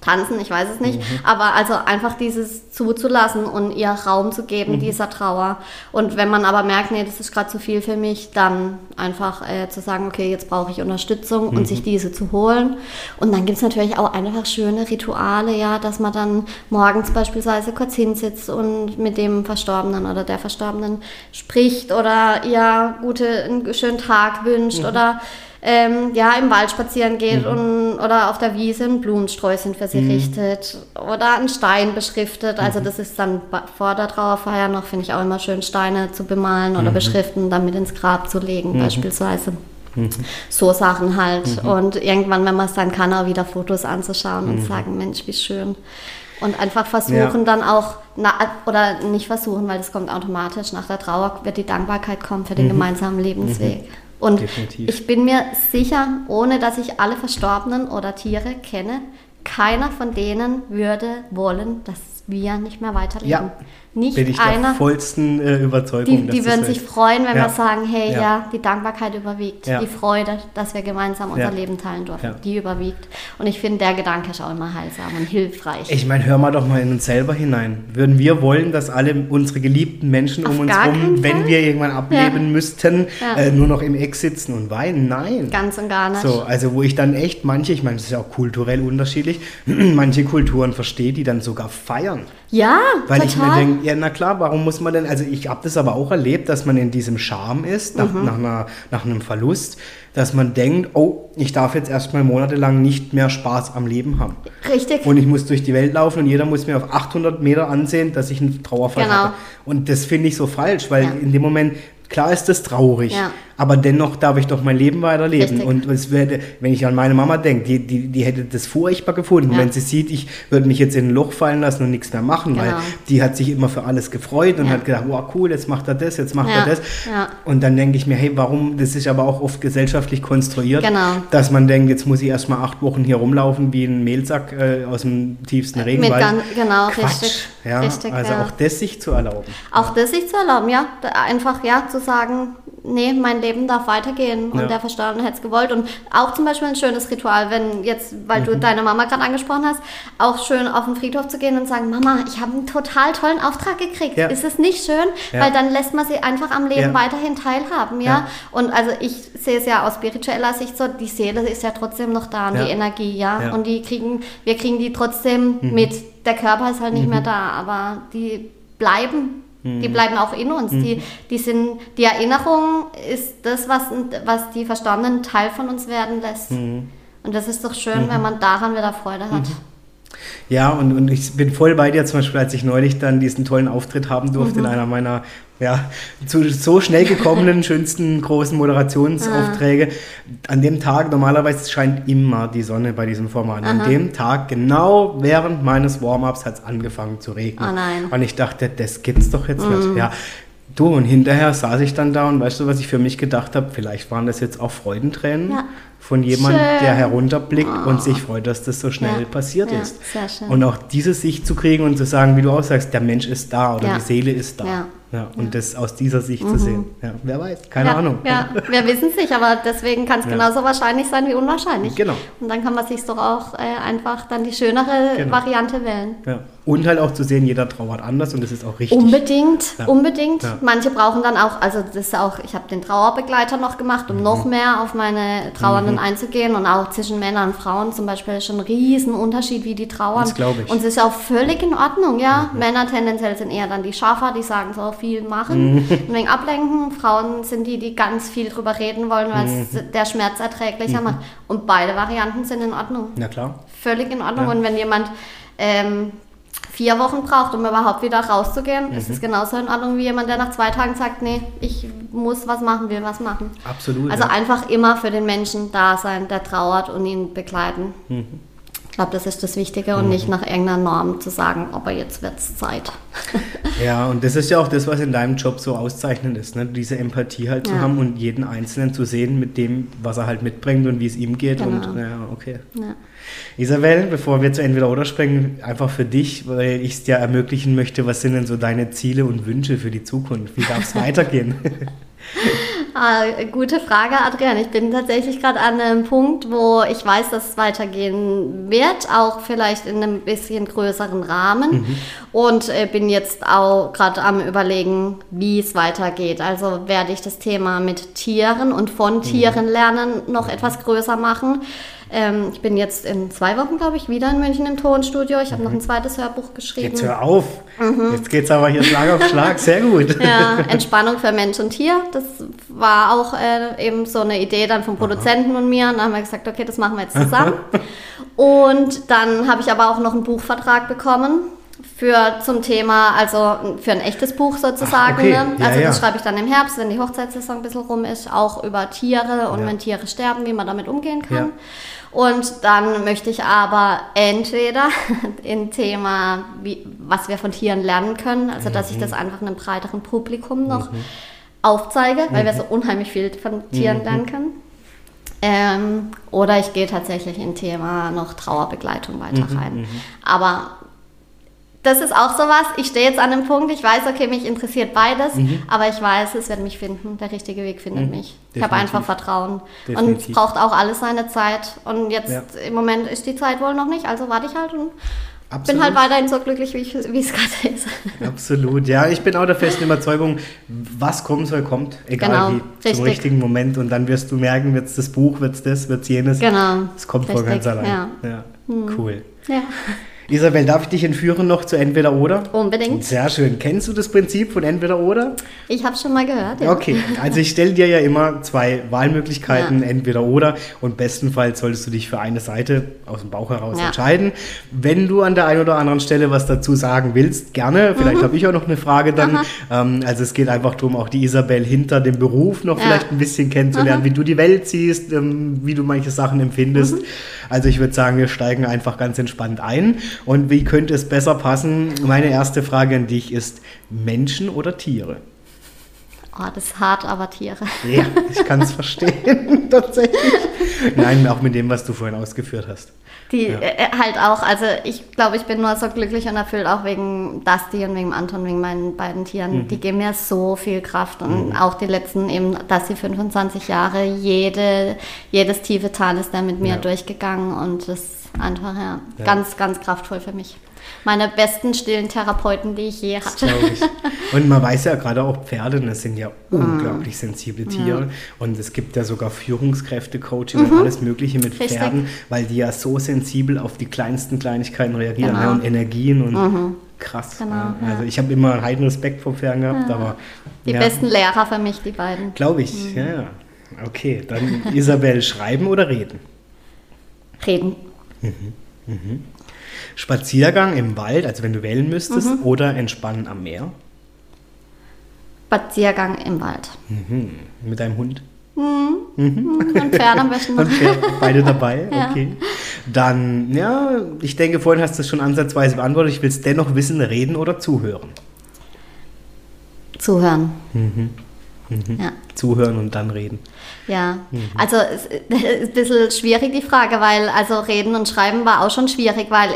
tanzen, ich weiß es nicht, mhm. aber also einfach dieses zuzulassen und ihr Raum zu geben, mhm. dieser Trauer. Und wenn man aber merkt, nee, das ist gerade zu viel für mich, dann einfach äh, zu sagen, okay, jetzt brauche ich Unterstützung mhm. und sich diese zu holen. Und dann gibt es natürlich auch einfach schöne Rituale, ja, dass man dann morgens beispielsweise kurz hinsitzt und mit dem Verstorbenen oder der Verstorbenen spricht oder ihr gute, einen schönen Tag wünscht mhm. oder ähm, ja, im Wald spazieren geht mhm. und, oder auf der Wiese ein Blumensträußchen für sie mhm. richtet oder einen Stein beschriftet. Also mhm. das ist dann vor der Trauerfeier noch, finde ich auch immer schön, Steine zu bemalen oder mhm. beschriften, dann mit ins Grab zu legen mhm. beispielsweise. Mhm. So Sachen halt. Und irgendwann, wenn man es dann kann, auch wieder Fotos anzuschauen und sagen, Mensch, wie schön. Und einfach versuchen ja. dann auch, na, oder nicht versuchen, weil das kommt automatisch, nach der Trauer wird die Dankbarkeit kommen für den gemeinsamen Lebensweg. Und Definitiv. ich bin mir sicher, ohne dass ich alle Verstorbenen oder Tiere kenne, keiner von denen würde wollen, dass wir nicht mehr weiterleben. Ja, nicht bin ich einer, der vollsten äh, Überzeugung. Die, die würden sich freuen, wenn ja. wir sagen, hey, ja. ja die Dankbarkeit überwiegt, ja. die Freude, dass wir gemeinsam unser Leben teilen dürfen, die überwiegt. Und ich finde, der Gedanke ist auch immer heilsam und hilfreich. Ich meine, hör mal doch mal in uns selber hinein. Würden wir wollen, dass alle unsere geliebten Menschen Auf um uns herum, wenn wir irgendwann ableben müssten, äh, nur noch im Eck sitzen und weinen? Nein. Ganz und gar nicht. So, also wo ich dann echt manche, ich meine, das ist ja auch kulturell unterschiedlich, *clears throat* manche Kulturen verstehe, die dann sogar feiern. Ja, Weil total. ich mir denke, ja, na klar, warum muss man denn, also ich habe das aber auch erlebt, dass man in diesem Charme ist, nach, mhm. nach, einer, nach einem Verlust, dass man denkt, oh, ich darf jetzt erstmal monatelang nicht mehr Spaß am Leben haben. Richtig. Und ich muss durch die Welt laufen und jeder muss mir auf 800 Meter ansehen, dass ich einen Trauerfall genau. habe. Und das finde ich so falsch, weil ja. in dem Moment, klar ist das traurig. Ja aber dennoch darf ich doch mein Leben weiterleben. Richtig. Und es werde, wenn ich an meine Mama denke, die, die, die hätte das furchtbar gefunden, ja. wenn sie sieht, ich würde mich jetzt in ein Loch fallen lassen und nichts mehr machen, genau. weil die hat sich immer für alles gefreut und ja. hat gedacht, wow, cool, jetzt macht er das, jetzt macht ja. er das. Und dann denke ich mir, hey, warum, das ist aber auch oft gesellschaftlich konstruiert, genau. dass man denkt, jetzt muss ich erstmal acht Wochen hier rumlaufen wie ein Mehlsack äh, aus dem tiefsten Regenwald. Ganz, genau, Quatsch. richtig. Ja, richtig, also auch das sich zu erlauben. Auch das sich zu erlauben, ja. Einfach, ja, zu sagen, nee, mein Leben darf weitergehen und ja. der Verstorbene hätte es gewollt. Und auch zum Beispiel ein schönes Ritual, wenn jetzt, weil mhm. du deine Mama gerade angesprochen hast, auch schön auf den Friedhof zu gehen und sagen, Mama, ich habe einen total tollen Auftrag gekriegt. Ja. Ist es nicht schön? Ja. Weil dann lässt man sie einfach am Leben weiterhin teilhaben, ja? Und also ich sehe es ja aus spiritueller Sicht so, die Seele ist ja trotzdem noch da und die Energie, ja? Und die kriegen, wir kriegen die trotzdem mhm. mit. Der Körper ist halt nicht mhm. mehr da, aber die bleiben die mhm. bleiben auch in uns. Mhm. Die, die, sind, die Erinnerung ist das, was, was die Verstorbenen Teil von uns werden lässt. Mhm. Und das ist doch schön, wenn mhm. man daran wieder Freude hat. Mhm. Ja, und, und ich bin voll bei dir, zum Beispiel, als ich neulich dann diesen tollen Auftritt haben durfte mhm. in einer meiner ja, zu so schnell gekommenen, *laughs* schönsten großen Moderationsaufträge. Ah. An dem Tag, normalerweise scheint immer die Sonne bei diesem Format. Aha. An dem Tag, genau während meines Warm-ups, hat es angefangen zu regnen. Oh nein. Und ich dachte, das gibt's doch jetzt mhm. nicht. Ja, Du, und hinterher saß ich dann da und weißt du, was ich für mich gedacht habe? Vielleicht waren das jetzt auch Freudentränen ja. von jemandem, der herunterblickt oh. und sich freut, dass das so schnell ja. passiert ja, ist. Und auch diese Sicht zu kriegen und zu sagen, wie du auch sagst, der Mensch ist da oder die Seele ist da. Ja, und ja. das aus dieser Sicht mhm. zu sehen. Ja, wer weiß, keine ja, Ahnung. Ja, wir wissen es nicht, aber deswegen kann es genauso wahrscheinlich sein wie unwahrscheinlich. Genau. Und dann kann man sich doch auch äh, einfach dann die schönere genau. Variante wählen. Ja. Und halt auch zu sehen, jeder trauert anders und das ist auch richtig. Unbedingt, ja. unbedingt. Ja. Manche brauchen dann auch, also das ist auch, ich habe den Trauerbegleiter noch gemacht, um mhm. noch mehr auf meine Trauernden mhm. einzugehen und auch zwischen Männern und Frauen zum Beispiel ist schon ein Riesenunterschied, wie die trauern. Das glaube ich. Und es ist auch völlig in Ordnung, ja. Mhm. Männer tendenziell sind eher dann die Schafer, die sagen so viel machen, mhm. ein wenig ablenken. Frauen sind die, die ganz viel drüber reden wollen, weil es mhm. der Schmerz erträglicher mhm. macht. Und beide Varianten sind in Ordnung. Na klar. Völlig in Ordnung. Ja. Und wenn jemand ähm, vier Wochen braucht, um überhaupt wieder rauszugehen, mhm. ist es genauso in Ordnung wie jemand, der nach zwei Tagen sagt, nee, ich muss was machen, will was machen. Absolut. Also ja. einfach immer für den Menschen da sein, der trauert und ihn begleiten. Mhm. Ich glaube, das ist das Wichtige und mhm. nicht nach irgendeiner Norm zu sagen, aber jetzt wird es Zeit. *laughs* ja, und das ist ja auch das, was in deinem Job so auszeichnend ist, ne? diese Empathie halt zu ja. haben und jeden Einzelnen zu sehen mit dem, was er halt mitbringt und wie es ihm geht. Genau. Und ja, okay. Ja. Isabel, bevor wir zu entweder oder springen, einfach für dich, weil ich es dir ermöglichen möchte, was sind denn so deine Ziele und Wünsche für die Zukunft? Wie darf es *laughs* weitergehen? *laughs* Ah, gute Frage, Adrian. Ich bin tatsächlich gerade an einem Punkt, wo ich weiß, dass es weitergehen wird, auch vielleicht in einem bisschen größeren Rahmen. Mhm. Und äh, bin jetzt auch gerade am Überlegen, wie es weitergeht. Also werde ich das Thema mit Tieren und von mhm. Tieren lernen noch etwas größer machen. Ähm, ich bin jetzt in zwei Wochen, glaube ich, wieder in München im Tonstudio. Ich habe mhm. noch ein zweites Hörbuch geschrieben. Jetzt hör auf. Mhm. Jetzt geht es aber hier Schlag auf Schlag. Sehr gut. *laughs* Ja, Entspannung für Mensch und Tier. Das war auch äh, eben so eine Idee dann vom Produzenten Aha. und mir. Und dann haben wir gesagt, okay, das machen wir jetzt zusammen. *laughs* und dann habe ich aber auch noch einen Buchvertrag bekommen für zum Thema, also für ein echtes Buch sozusagen. Ach, okay. ne? ja, also das ja. schreibe ich dann im Herbst, wenn die Hochzeitssaison ein bisschen rum ist, auch über Tiere und ja. wenn Tiere sterben, wie man damit umgehen kann. Und dann möchte ich aber entweder *laughs* ein Thema, wie, was wir von Tieren lernen können, also dass mhm. ich das einfach einem breiteren Publikum noch mhm. aufzeige, weil mhm. wir so unheimlich viel von Tieren mhm. lernen können. Ähm, oder ich gehe tatsächlich in Thema noch Trauerbegleitung weiter mhm, rein. Mhm. Aber das ist auch sowas. Ich stehe jetzt an einem Punkt, ich weiß, okay, mich interessiert beides, mhm. aber ich weiß, es wird mich finden. Der richtige Weg findet mhm. mich. Definitiv. Ich habe einfach Vertrauen. Definitiv. Und es braucht auch alles seine Zeit. Und jetzt ja. im Moment ist die Zeit wohl noch nicht, also warte ich halt und Absolut. bin halt weiterhin so glücklich, wie, es *laughs* gerade ist. Absolut, ja. Ich bin auch der festen Überzeugung, was kommen soll, kommt. Egal genau. wie, Richtig. zum richtigen Moment. Und dann wirst du merken, wird es das Buch, wird es das, wird es jenes. Genau. Es kommt Richtig. von ganz allein. Ja. ja. Hm. Cool. Ja. Isabel, darf ich dich entführen noch zu Entweder oder? Unbedingt. Sehr schön. Kennst du das Prinzip von Entweder oder? Ich habe schon mal gehört, ja. Okay, also ich stelle dir ja immer zwei Wahlmöglichkeiten, ja. Entweder oder. Und bestenfalls solltest du dich für eine Seite aus dem Bauch heraus ja. entscheiden. Wenn du an der einen oder anderen Stelle was dazu sagen willst, gerne. Vielleicht mhm. habe ich auch noch eine Frage dann. Ähm, also es geht einfach darum, auch die Isabel hinter dem Beruf noch vielleicht ein bisschen kennenzulernen, Aha. wie du die Welt siehst, ähm, wie du manche Sachen empfindest. Mhm. Also ich würde sagen, wir steigen einfach ganz entspannt ein. Und wie könnte es besser passen? Meine erste Frage an dich ist Menschen oder Tiere? Oh, das ist hart, aber Tiere. Ja, ich kann es *laughs* verstehen, tatsächlich. Nein, auch mit dem, was du vorhin ausgeführt hast. Die ja. äh, halt auch, also ich glaube, ich bin nur so glücklich und erfüllt auch wegen Dusty und wegen Anton, wegen meinen beiden Tieren. Mhm. Die geben mir so viel Kraft und mhm. auch die letzten eben, Dusty 25 Jahre, jede, jedes tiefe Tal ist da mit mir ja. durchgegangen und das einfach ja, ja. ganz, ganz kraftvoll für mich meine besten stillen Therapeuten, die ich je hatte. Ich. *laughs* Und man weiß ja gerade auch Pferde, das sind ja mm. unglaublich sensible Tiere. Ja. Und es gibt ja sogar Führungskräfte, Coaching mhm. und alles Mögliche mit Richtig. Pferden, weil die ja so sensibel auf die kleinsten Kleinigkeiten reagieren genau. ne? und Energien und mhm. krass. Genau, ja. Also ich habe immer einen heiden Respekt vor Pferden gehabt, ja. aber die besten Lehrer für mich, die beiden. Glaube ich, mhm. ja. Okay, dann Isabel, schreiben oder reden? Reden. Mhm. Mhm. Spaziergang im Wald, also wenn du wählen müsstest, mhm. oder Entspannen am Meer? Spaziergang im Wald. Mhm. Mit deinem Hund? Mhm. mhm. Und Pferd am besten noch. beide dabei, *laughs* okay. Ja. Dann, ja, ich denke, vorhin hast du es schon ansatzweise beantwortet. Ich will es dennoch wissen, reden oder zuhören? Zuhören. Mhm. Mhm. Ja. Zuhören und dann reden. Ja, mhm. also es *laughs* ist ein bisschen schwierig die Frage, weil also reden und schreiben war auch schon schwierig, weil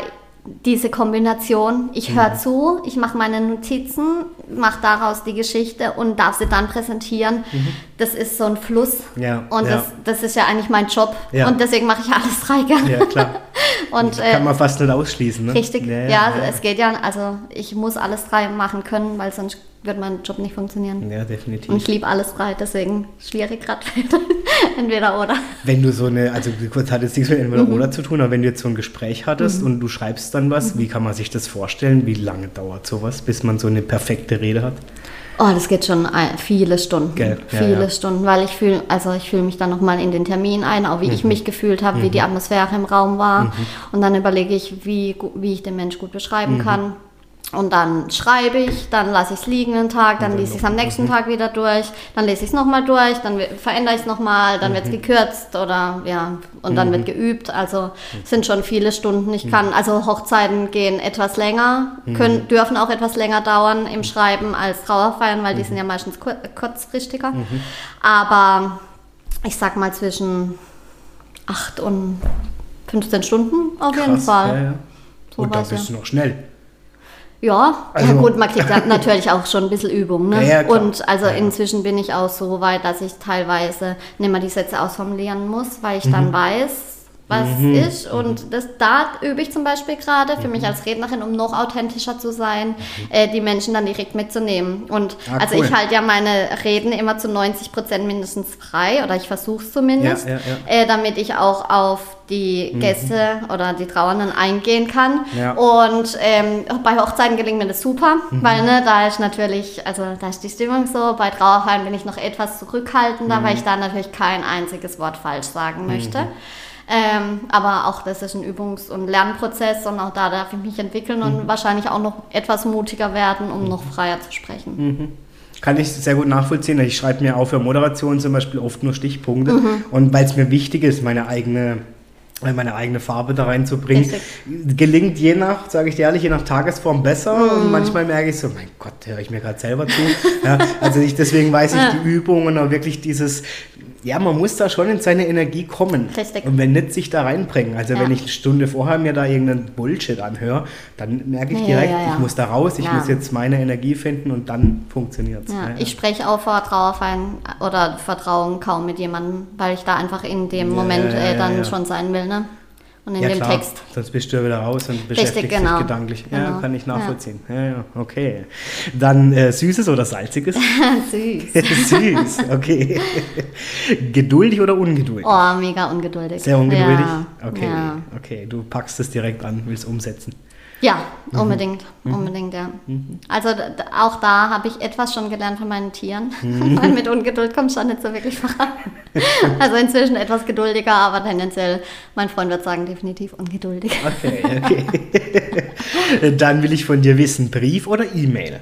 diese Kombination, ich höre mhm. zu, ich mache meine Notizen, mache daraus die Geschichte und darf sie dann präsentieren, mhm. das ist so ein Fluss. Ja, und ja. Das, das ist ja eigentlich mein Job. Ja. Und deswegen mache ich alles drei gerne. Ja, klar. *laughs* und, kann man fast nicht ausschließen. Ne? Richtig, ja, ja, es geht ja, also ich muss alles drei machen können, weil sonst wird mein Job nicht funktionieren. Ja, definitiv. Und ich liebe alles frei, deswegen schwierig gerade *laughs* *laughs* entweder oder. Wenn du so eine, also kurz hat jetzt nichts mit entweder mhm. oder zu tun, aber wenn du jetzt so ein Gespräch hattest mhm. und du schreibst dann was, mhm. wie kann man sich das vorstellen? Wie lange dauert sowas, bis man so eine perfekte Rede hat? Oh, das geht schon viele Stunden. Gell? Viele ja, ja. Stunden, weil ich fühle, also ich fühle mich dann nochmal in den Termin ein, auch wie mhm. ich mich gefühlt habe, wie die mhm. Atmosphäre im Raum war. Mhm. Und dann überlege ich, wie, wie ich den Mensch gut beschreiben kann und dann schreibe ich, dann lasse ich es liegen einen Tag, dann lese ich es am nächsten mhm. Tag wieder durch, dann lese ich es nochmal durch, dann verändere ich es nochmal, dann mhm. wird es gekürzt oder ja, und dann mhm. wird geübt. Also sind schon viele Stunden. Ich kann, also Hochzeiten gehen etwas länger, können, mhm. dürfen auch etwas länger dauern im Schreiben als Trauerfeiern, weil die mhm. sind ja meistens kur kurzfristiger. Mhm. Aber ich sag mal zwischen 8 und 15 Stunden auf Krass, jeden Fall. Ja, ja. So und da bist du noch schnell. Ja, also, ja gut, man kriegt natürlich auch schon ein bisschen Übung. Ne? Ja, ja, und also inzwischen bin ich auch so weit, dass ich teilweise nicht mehr die Sätze ausformulieren muss, weil ich mhm. dann weiß, was mhm. ist. Und das, da übe ich zum Beispiel gerade für mhm. mich als Rednerin, um noch authentischer zu sein, mhm. äh, die Menschen dann direkt mitzunehmen. Und ah, also cool. ich halte ja meine Reden immer zu 90 Prozent mindestens frei, oder ich versuche es zumindest, ja, ja, ja. Äh, damit ich auch auf die mhm. Gäste oder die Trauernden eingehen kann. Und ähm, bei Hochzeiten gelingt mir das super, mhm. weil ne, da ist natürlich, also da ist die Stimmung so, bei Trauerfeiern bin ich noch etwas zurückhaltender, weil mhm. ich da natürlich kein einziges Wort falsch sagen möchte. Ähm, aber auch das ist ein Übungs- und Lernprozess und auch da darf ich mich entwickeln und mhm. wahrscheinlich auch noch etwas mutiger werden, um mhm. noch freier zu sprechen. Mhm. Kann ich sehr gut nachvollziehen. Ich schreibe mir auch für Moderation zum Beispiel oft nur Stichpunkte. Mhm. Und weil es mir wichtig ist, meine eigene meine eigene Farbe da reinzubringen. Richtig. Gelingt je nach, sage ich dir ehrlich, je nach Tagesform besser. Mm. Und manchmal merke ich so, mein Gott, höre ich mir gerade selber zu. ja, also ich, deswegen weiß ich ja. die Übungen wirklich dieses, ja, man muss da schon in seine Energie kommen. Richtig. Und wenn nicht sich da reinbringen. Also ja. wenn ich eine Stunde vorher mir da irgendeinen Bullshit anhöre, dann merke ich direkt, ja, ja, ich muss da raus, ich muss jetzt meine Energie finden und dann funktioniert es. Ich spreche auch vor Trauerfeiern oder Vertrauen kaum mit jemandem, weil ich da einfach in dem Moment äh, dann schon sein will. Ne? Und in ja, dem klar. Text. Sonst bist du ja wieder raus und beschäftigst Richtig, genau. dich gedanklich. Genau. Ja, kann ich nachvollziehen. Ja, ja, okay. Dann äh, Süßes oder Salziges? *laughs* Süß. *laughs* Süß, okay. geduldig oder ungeduldig? Oh, mega ungeduldig. Sehr ungeduldig? Ja. Okay, okay. Du packst es direkt an, willst umsetzen. Ja, mhm. unbedingt, mhm. unbedingt, ja. Mhm. Also auch da habe ich etwas schon gelernt von meinen Tieren, mhm. *laughs* weil mit Ungeduld kommt schon nicht so wirklich voran. *laughs* also inzwischen etwas geduldiger, aber tendenziell, mein Freund wird sagen, definitiv ungeduldig. Okay, okay. *laughs* Dann will ich von dir wissen, Brief oder E-Mail?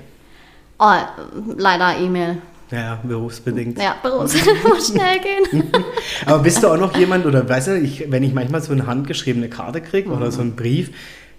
Oh, leider E-Mail. Ja, berufsbedingt. Ja, berufsbedingt muss schnell gehen. Aber bist du auch noch jemand, oder weißt du, ich, wenn ich manchmal so eine handgeschriebene Karte kriege oder so einen Brief,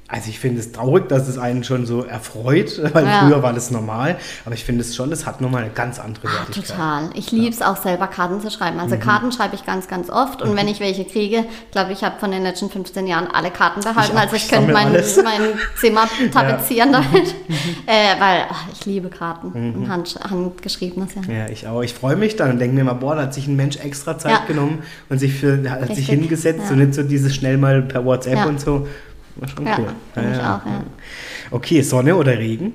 also ich finde es traurig, dass es einen schon so erfreut, *laughs* weil ja. früher war das normal. Aber ich finde es schon, es hat nochmal eine ganz andere ah, Wertigkeit. total. Ich liebe es ja. auch selber, Karten zu schreiben. Also mhm. Karten schreibe ich ganz, ganz oft. Und mhm. wenn ich welche kriege, glaube ich, habe von den letzten 15 Jahren alle Karten behalten. Ich also ich könnte mein, mein Zimmer *laughs* tapezieren ja. damit. *laughs* äh, weil ach, ich liebe Karten mhm. und Hand, handgeschriebenes. Ja. ja, ich auch. Ich freue mich dann und denke mir mal, boah, da hat sich ein Mensch extra Zeit genommen und sich, für, hat Richtig. sich hingesetzt und nicht so dieses schnell mal per WhatsApp und so. War schon ja, cool. Ja, ich ja. auch, ja. Okay, Sonne oder Regen?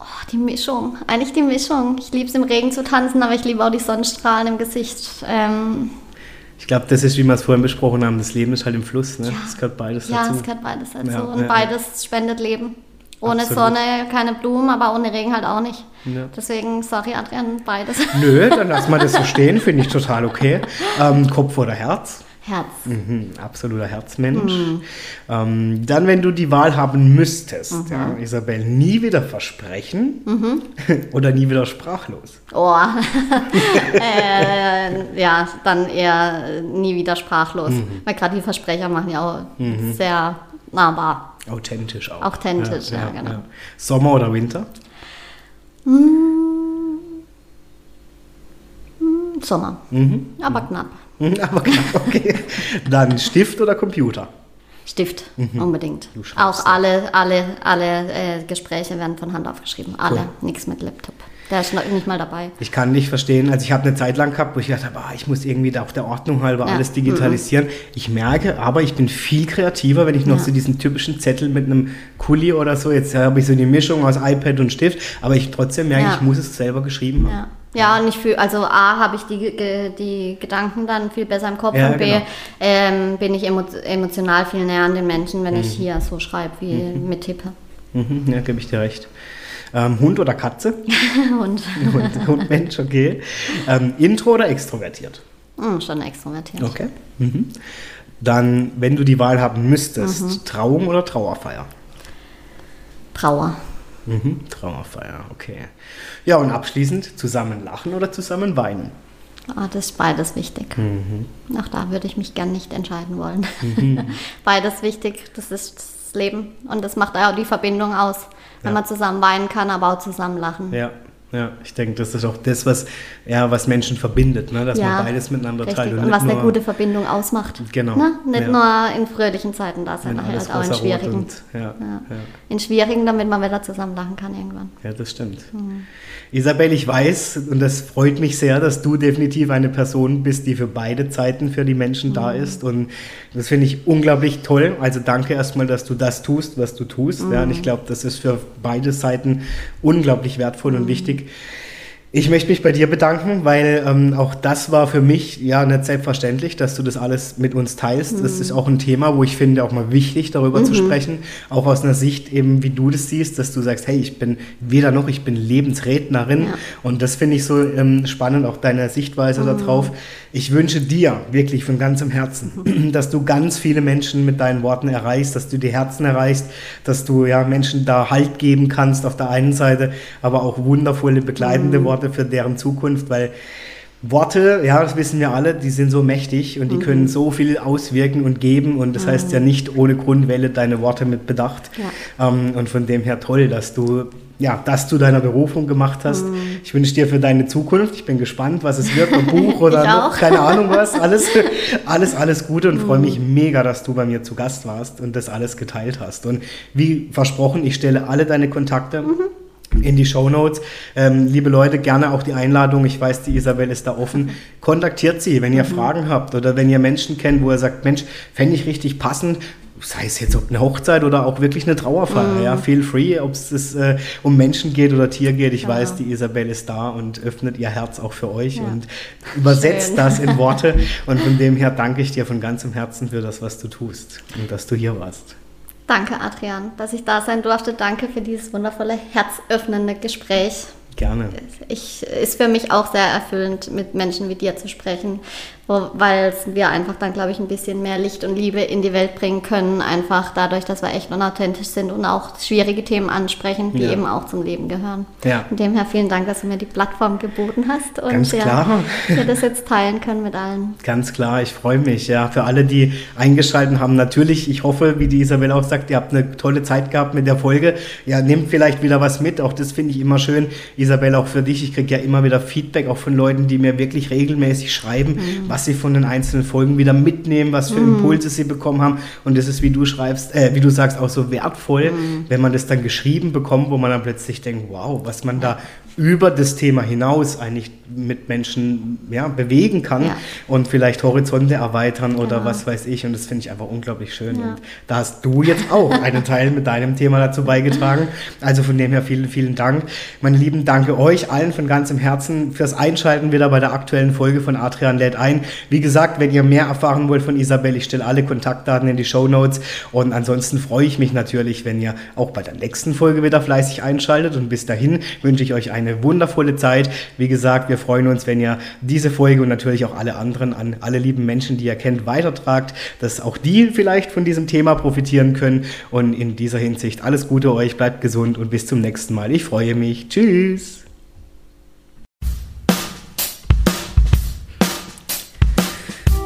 Oh, die Mischung. Eigentlich die Mischung. Ich liebe es im Regen zu tanzen, aber ich liebe auch die Sonnenstrahlen im Gesicht. Ähm, ich glaube, das ist, wie wir es vorhin besprochen haben, das Leben ist halt im Fluss. Ne? Es gehört beides dazu. Ja, es gehört beides dazu. Ja, und beides spendet Leben. Ohne Absolut. Sonne keine Blumen, aber ohne Regen halt auch nicht. Ja. Deswegen, sorry Adrian, beides. Nö, dann lass mal das so stehen, finde ich total okay. Ähm, Kopf oder Herz? Herz. Mhm, absoluter Herzmensch. Mhm. Ähm, dann, wenn du die Wahl haben müsstest, mhm. ja, Isabel, nie wieder versprechen mhm. *laughs* oder nie wieder sprachlos? Oh, *laughs* äh, ja, dann eher nie wieder sprachlos. Mhm. Weil gerade die Versprecher machen ja auch mhm. sehr nahbar. Authentisch auch. Authentisch, ja, ja, ja genau. Sommer oder Winter? Mm. Sommer, aber knapp. Aber klar, *laughs* okay. Dann Stift oder Computer? Stift, mhm. unbedingt. Auch alle, alle, alle äh, Gespräche werden von Hand aufgeschrieben. Alle, cool. nichts mit Laptop. Der ist nicht mal dabei. Ich kann nicht verstehen, also ich habe eine Zeit lang gehabt, wo ich gedacht habe, ah, ich muss irgendwie da auf der Ordnung halber ja. alles digitalisieren. Mhm. Ich merke aber, ich bin viel kreativer, wenn ich noch ja. so diesen typischen Zettel mit einem Kuli oder so, jetzt habe ich so die Mischung aus iPad und Stift, aber ich trotzdem merke, ja. ich muss es selber geschrieben haben. Ja, und ich fühle, also A, habe ich die, die Gedanken dann viel besser im Kopf und B, genau. ähm, bin ich emotional viel näher an den Menschen, wenn mhm. ich hier so schreibe, wie mhm. mit Tippe. Mhm, ja, gebe ich dir recht. Ähm, Hund oder Katze? *laughs* Hund. Hund. Hund, Mensch, okay. Ähm, intro oder extrovertiert? Mm, schon extrovertiert. Okay. Mhm. Dann, wenn du die Wahl haben müsstest, mhm. Trauung oder Trauerfeier? Trauer. Mhm. Trauerfeier, okay. Ja, und abschließend, zusammen lachen oder zusammen weinen? Oh, das ist beides wichtig. Mhm. Auch da würde ich mich gern nicht entscheiden wollen. Mhm. *laughs* beides wichtig, das ist das Leben und das macht auch die Verbindung aus wenn ja. man zusammen weinen kann, aber auch zusammen lachen. Ja, ja, ich denke, das ist auch das, was, ja, was Menschen verbindet, ne? dass ja, man beides miteinander richtig. teilt. Und, und was eine gute Verbindung ausmacht. Genau. Ne? Nicht ja. nur in fröhlichen Zeiten da sein, halt auch in schwierigen. Und, ja, in schwierigen, damit man wieder zusammen lachen kann irgendwann. Ja, das stimmt. Mhm. Isabel, ich weiß, und das freut mich sehr, dass du definitiv eine Person bist, die für beide Zeiten für die Menschen mhm. da ist. Und das finde ich unglaublich toll. Also danke erstmal, dass du das tust, was du tust. Mhm. Ja, und ich glaube, das ist für beide Seiten unglaublich wertvoll und mhm. Wichtig. Ich möchte mich bei dir bedanken, weil ähm, auch das war für mich ja nicht selbstverständlich, dass du das alles mit uns teilst. Mhm. Das ist auch ein Thema, wo ich finde, auch mal wichtig darüber mhm. zu sprechen. Auch aus einer Sicht eben, wie du das siehst, dass du sagst, hey, ich bin weder noch, ich bin Lebensrednerin. Ja. Und das finde ich so ähm, spannend, auch deine Sichtweise mhm. darauf. Ich wünsche dir wirklich von ganzem Herzen, mhm. *clears throat* dass du ganz viele Menschen mit deinen Worten erreichst, dass du die Herzen erreichst, dass du ja Menschen da Halt geben kannst auf der einen Seite, aber auch wundervolle begleitende mhm. Worte Worte für deren Zukunft, weil Worte, ja, das wissen wir alle, die sind so mächtig und die mhm. können so viel auswirken und geben und das mhm. heißt ja mhm. nicht ohne Grund wähle deine Worte mit Bedacht. Ja. Ähm, und von dem her toll, dass du ja, dass du deiner Berufung gemacht hast. Mhm. Ich wünsche dir für deine Zukunft. Ich bin gespannt, was es wird, ein Buch *laughs* oder noch, keine Ahnung was. Alles, *laughs* alles, alles Gute und mhm. freue mich mega, dass du bei mir zu Gast warst und das alles geteilt hast. Und wie versprochen, ich stelle alle deine Kontakte mhm in die Show Notes. Ähm, liebe Leute, gerne auch die Einladung. Ich weiß, die Isabel ist da offen. Kontaktiert sie, wenn ihr mhm. Fragen habt oder wenn ihr Menschen kennt, wo ihr sagt, Mensch, fände ich richtig passend. Sei es jetzt ob eine Hochzeit oder auch wirklich eine Trauerfeier. Mhm. Ja, feel free, ob es äh, um Menschen geht oder Tier geht. Ich ja. weiß, die Isabel ist da und öffnet ihr Herz auch für euch ja. und übersetzt Schön. das in Worte. *laughs* Und von dem her danke ich dir von ganzem Herzen für das, was du tust und dass du hier warst. Danke, Adrian, dass ich da sein durfte. Danke für dieses wundervolle, herzöffnende Gespräch. Gerne. Ich, ist für mich auch sehr erfüllend, mit Menschen wie dir zu sprechen, weil wir einfach dann, glaube ich, ein bisschen mehr Licht und Liebe in die Welt bringen können, einfach dadurch, dass wir echt unauthentisch sind und auch schwierige Themen ansprechen, die ja. eben auch zum Leben gehören. Ja. Von dem her vielen Dank, dass du mir die Plattform geboten hast und Ganz klar. Ja, wir das jetzt teilen können mit allen. *laughs* Ganz klar, ich freue mich. Ja, für alle, die eingeschaltet haben, natürlich, ich hoffe, wie die Isabel auch sagt, ihr habt eine tolle Zeit gehabt mit der Folge. Ja, nehmt vielleicht wieder was mit. Auch das finde ich immer schön. Isabel, auch für dich. Ich kriege ja immer wieder Feedback, auch von Leuten, die mir wirklich regelmäßig schreiben, mhm. Was sie von den einzelnen Folgen wieder mitnehmen, was für mhm. Impulse sie bekommen haben. Und das ist, wie du schreibst, äh, wie du sagst, auch so wertvoll, mhm. wenn man das dann geschrieben bekommt, wo man dann plötzlich denkt, wow, was man da über das Thema hinaus eigentlich mit Menschen ja, bewegen kann ja. und vielleicht Horizonte erweitern oder genau. was weiß ich. Und das finde ich einfach unglaublich schön. Ja. Und da hast du jetzt auch einen Teil mit deinem Thema dazu beigetragen. Also von dem her vielen, vielen Dank. Meine Lieben, danke euch allen von ganzem Herzen fürs Einschalten wieder bei der aktuellen Folge von Adrian lädt ein. Wie gesagt, wenn ihr mehr erfahren wollt von Isabel, ich stelle alle Kontaktdaten in die Show Notes. Und ansonsten freue ich mich natürlich, wenn ihr auch bei der nächsten Folge wieder fleißig einschaltet. Und bis dahin wünsche ich euch ein eine wundervolle Zeit. Wie gesagt, wir freuen uns, wenn ihr diese Folge und natürlich auch alle anderen an alle lieben Menschen, die ihr kennt, weitertragt, dass auch die vielleicht von diesem Thema profitieren können. Und in dieser Hinsicht alles Gute euch, bleibt gesund und bis zum nächsten Mal. Ich freue mich. Tschüss.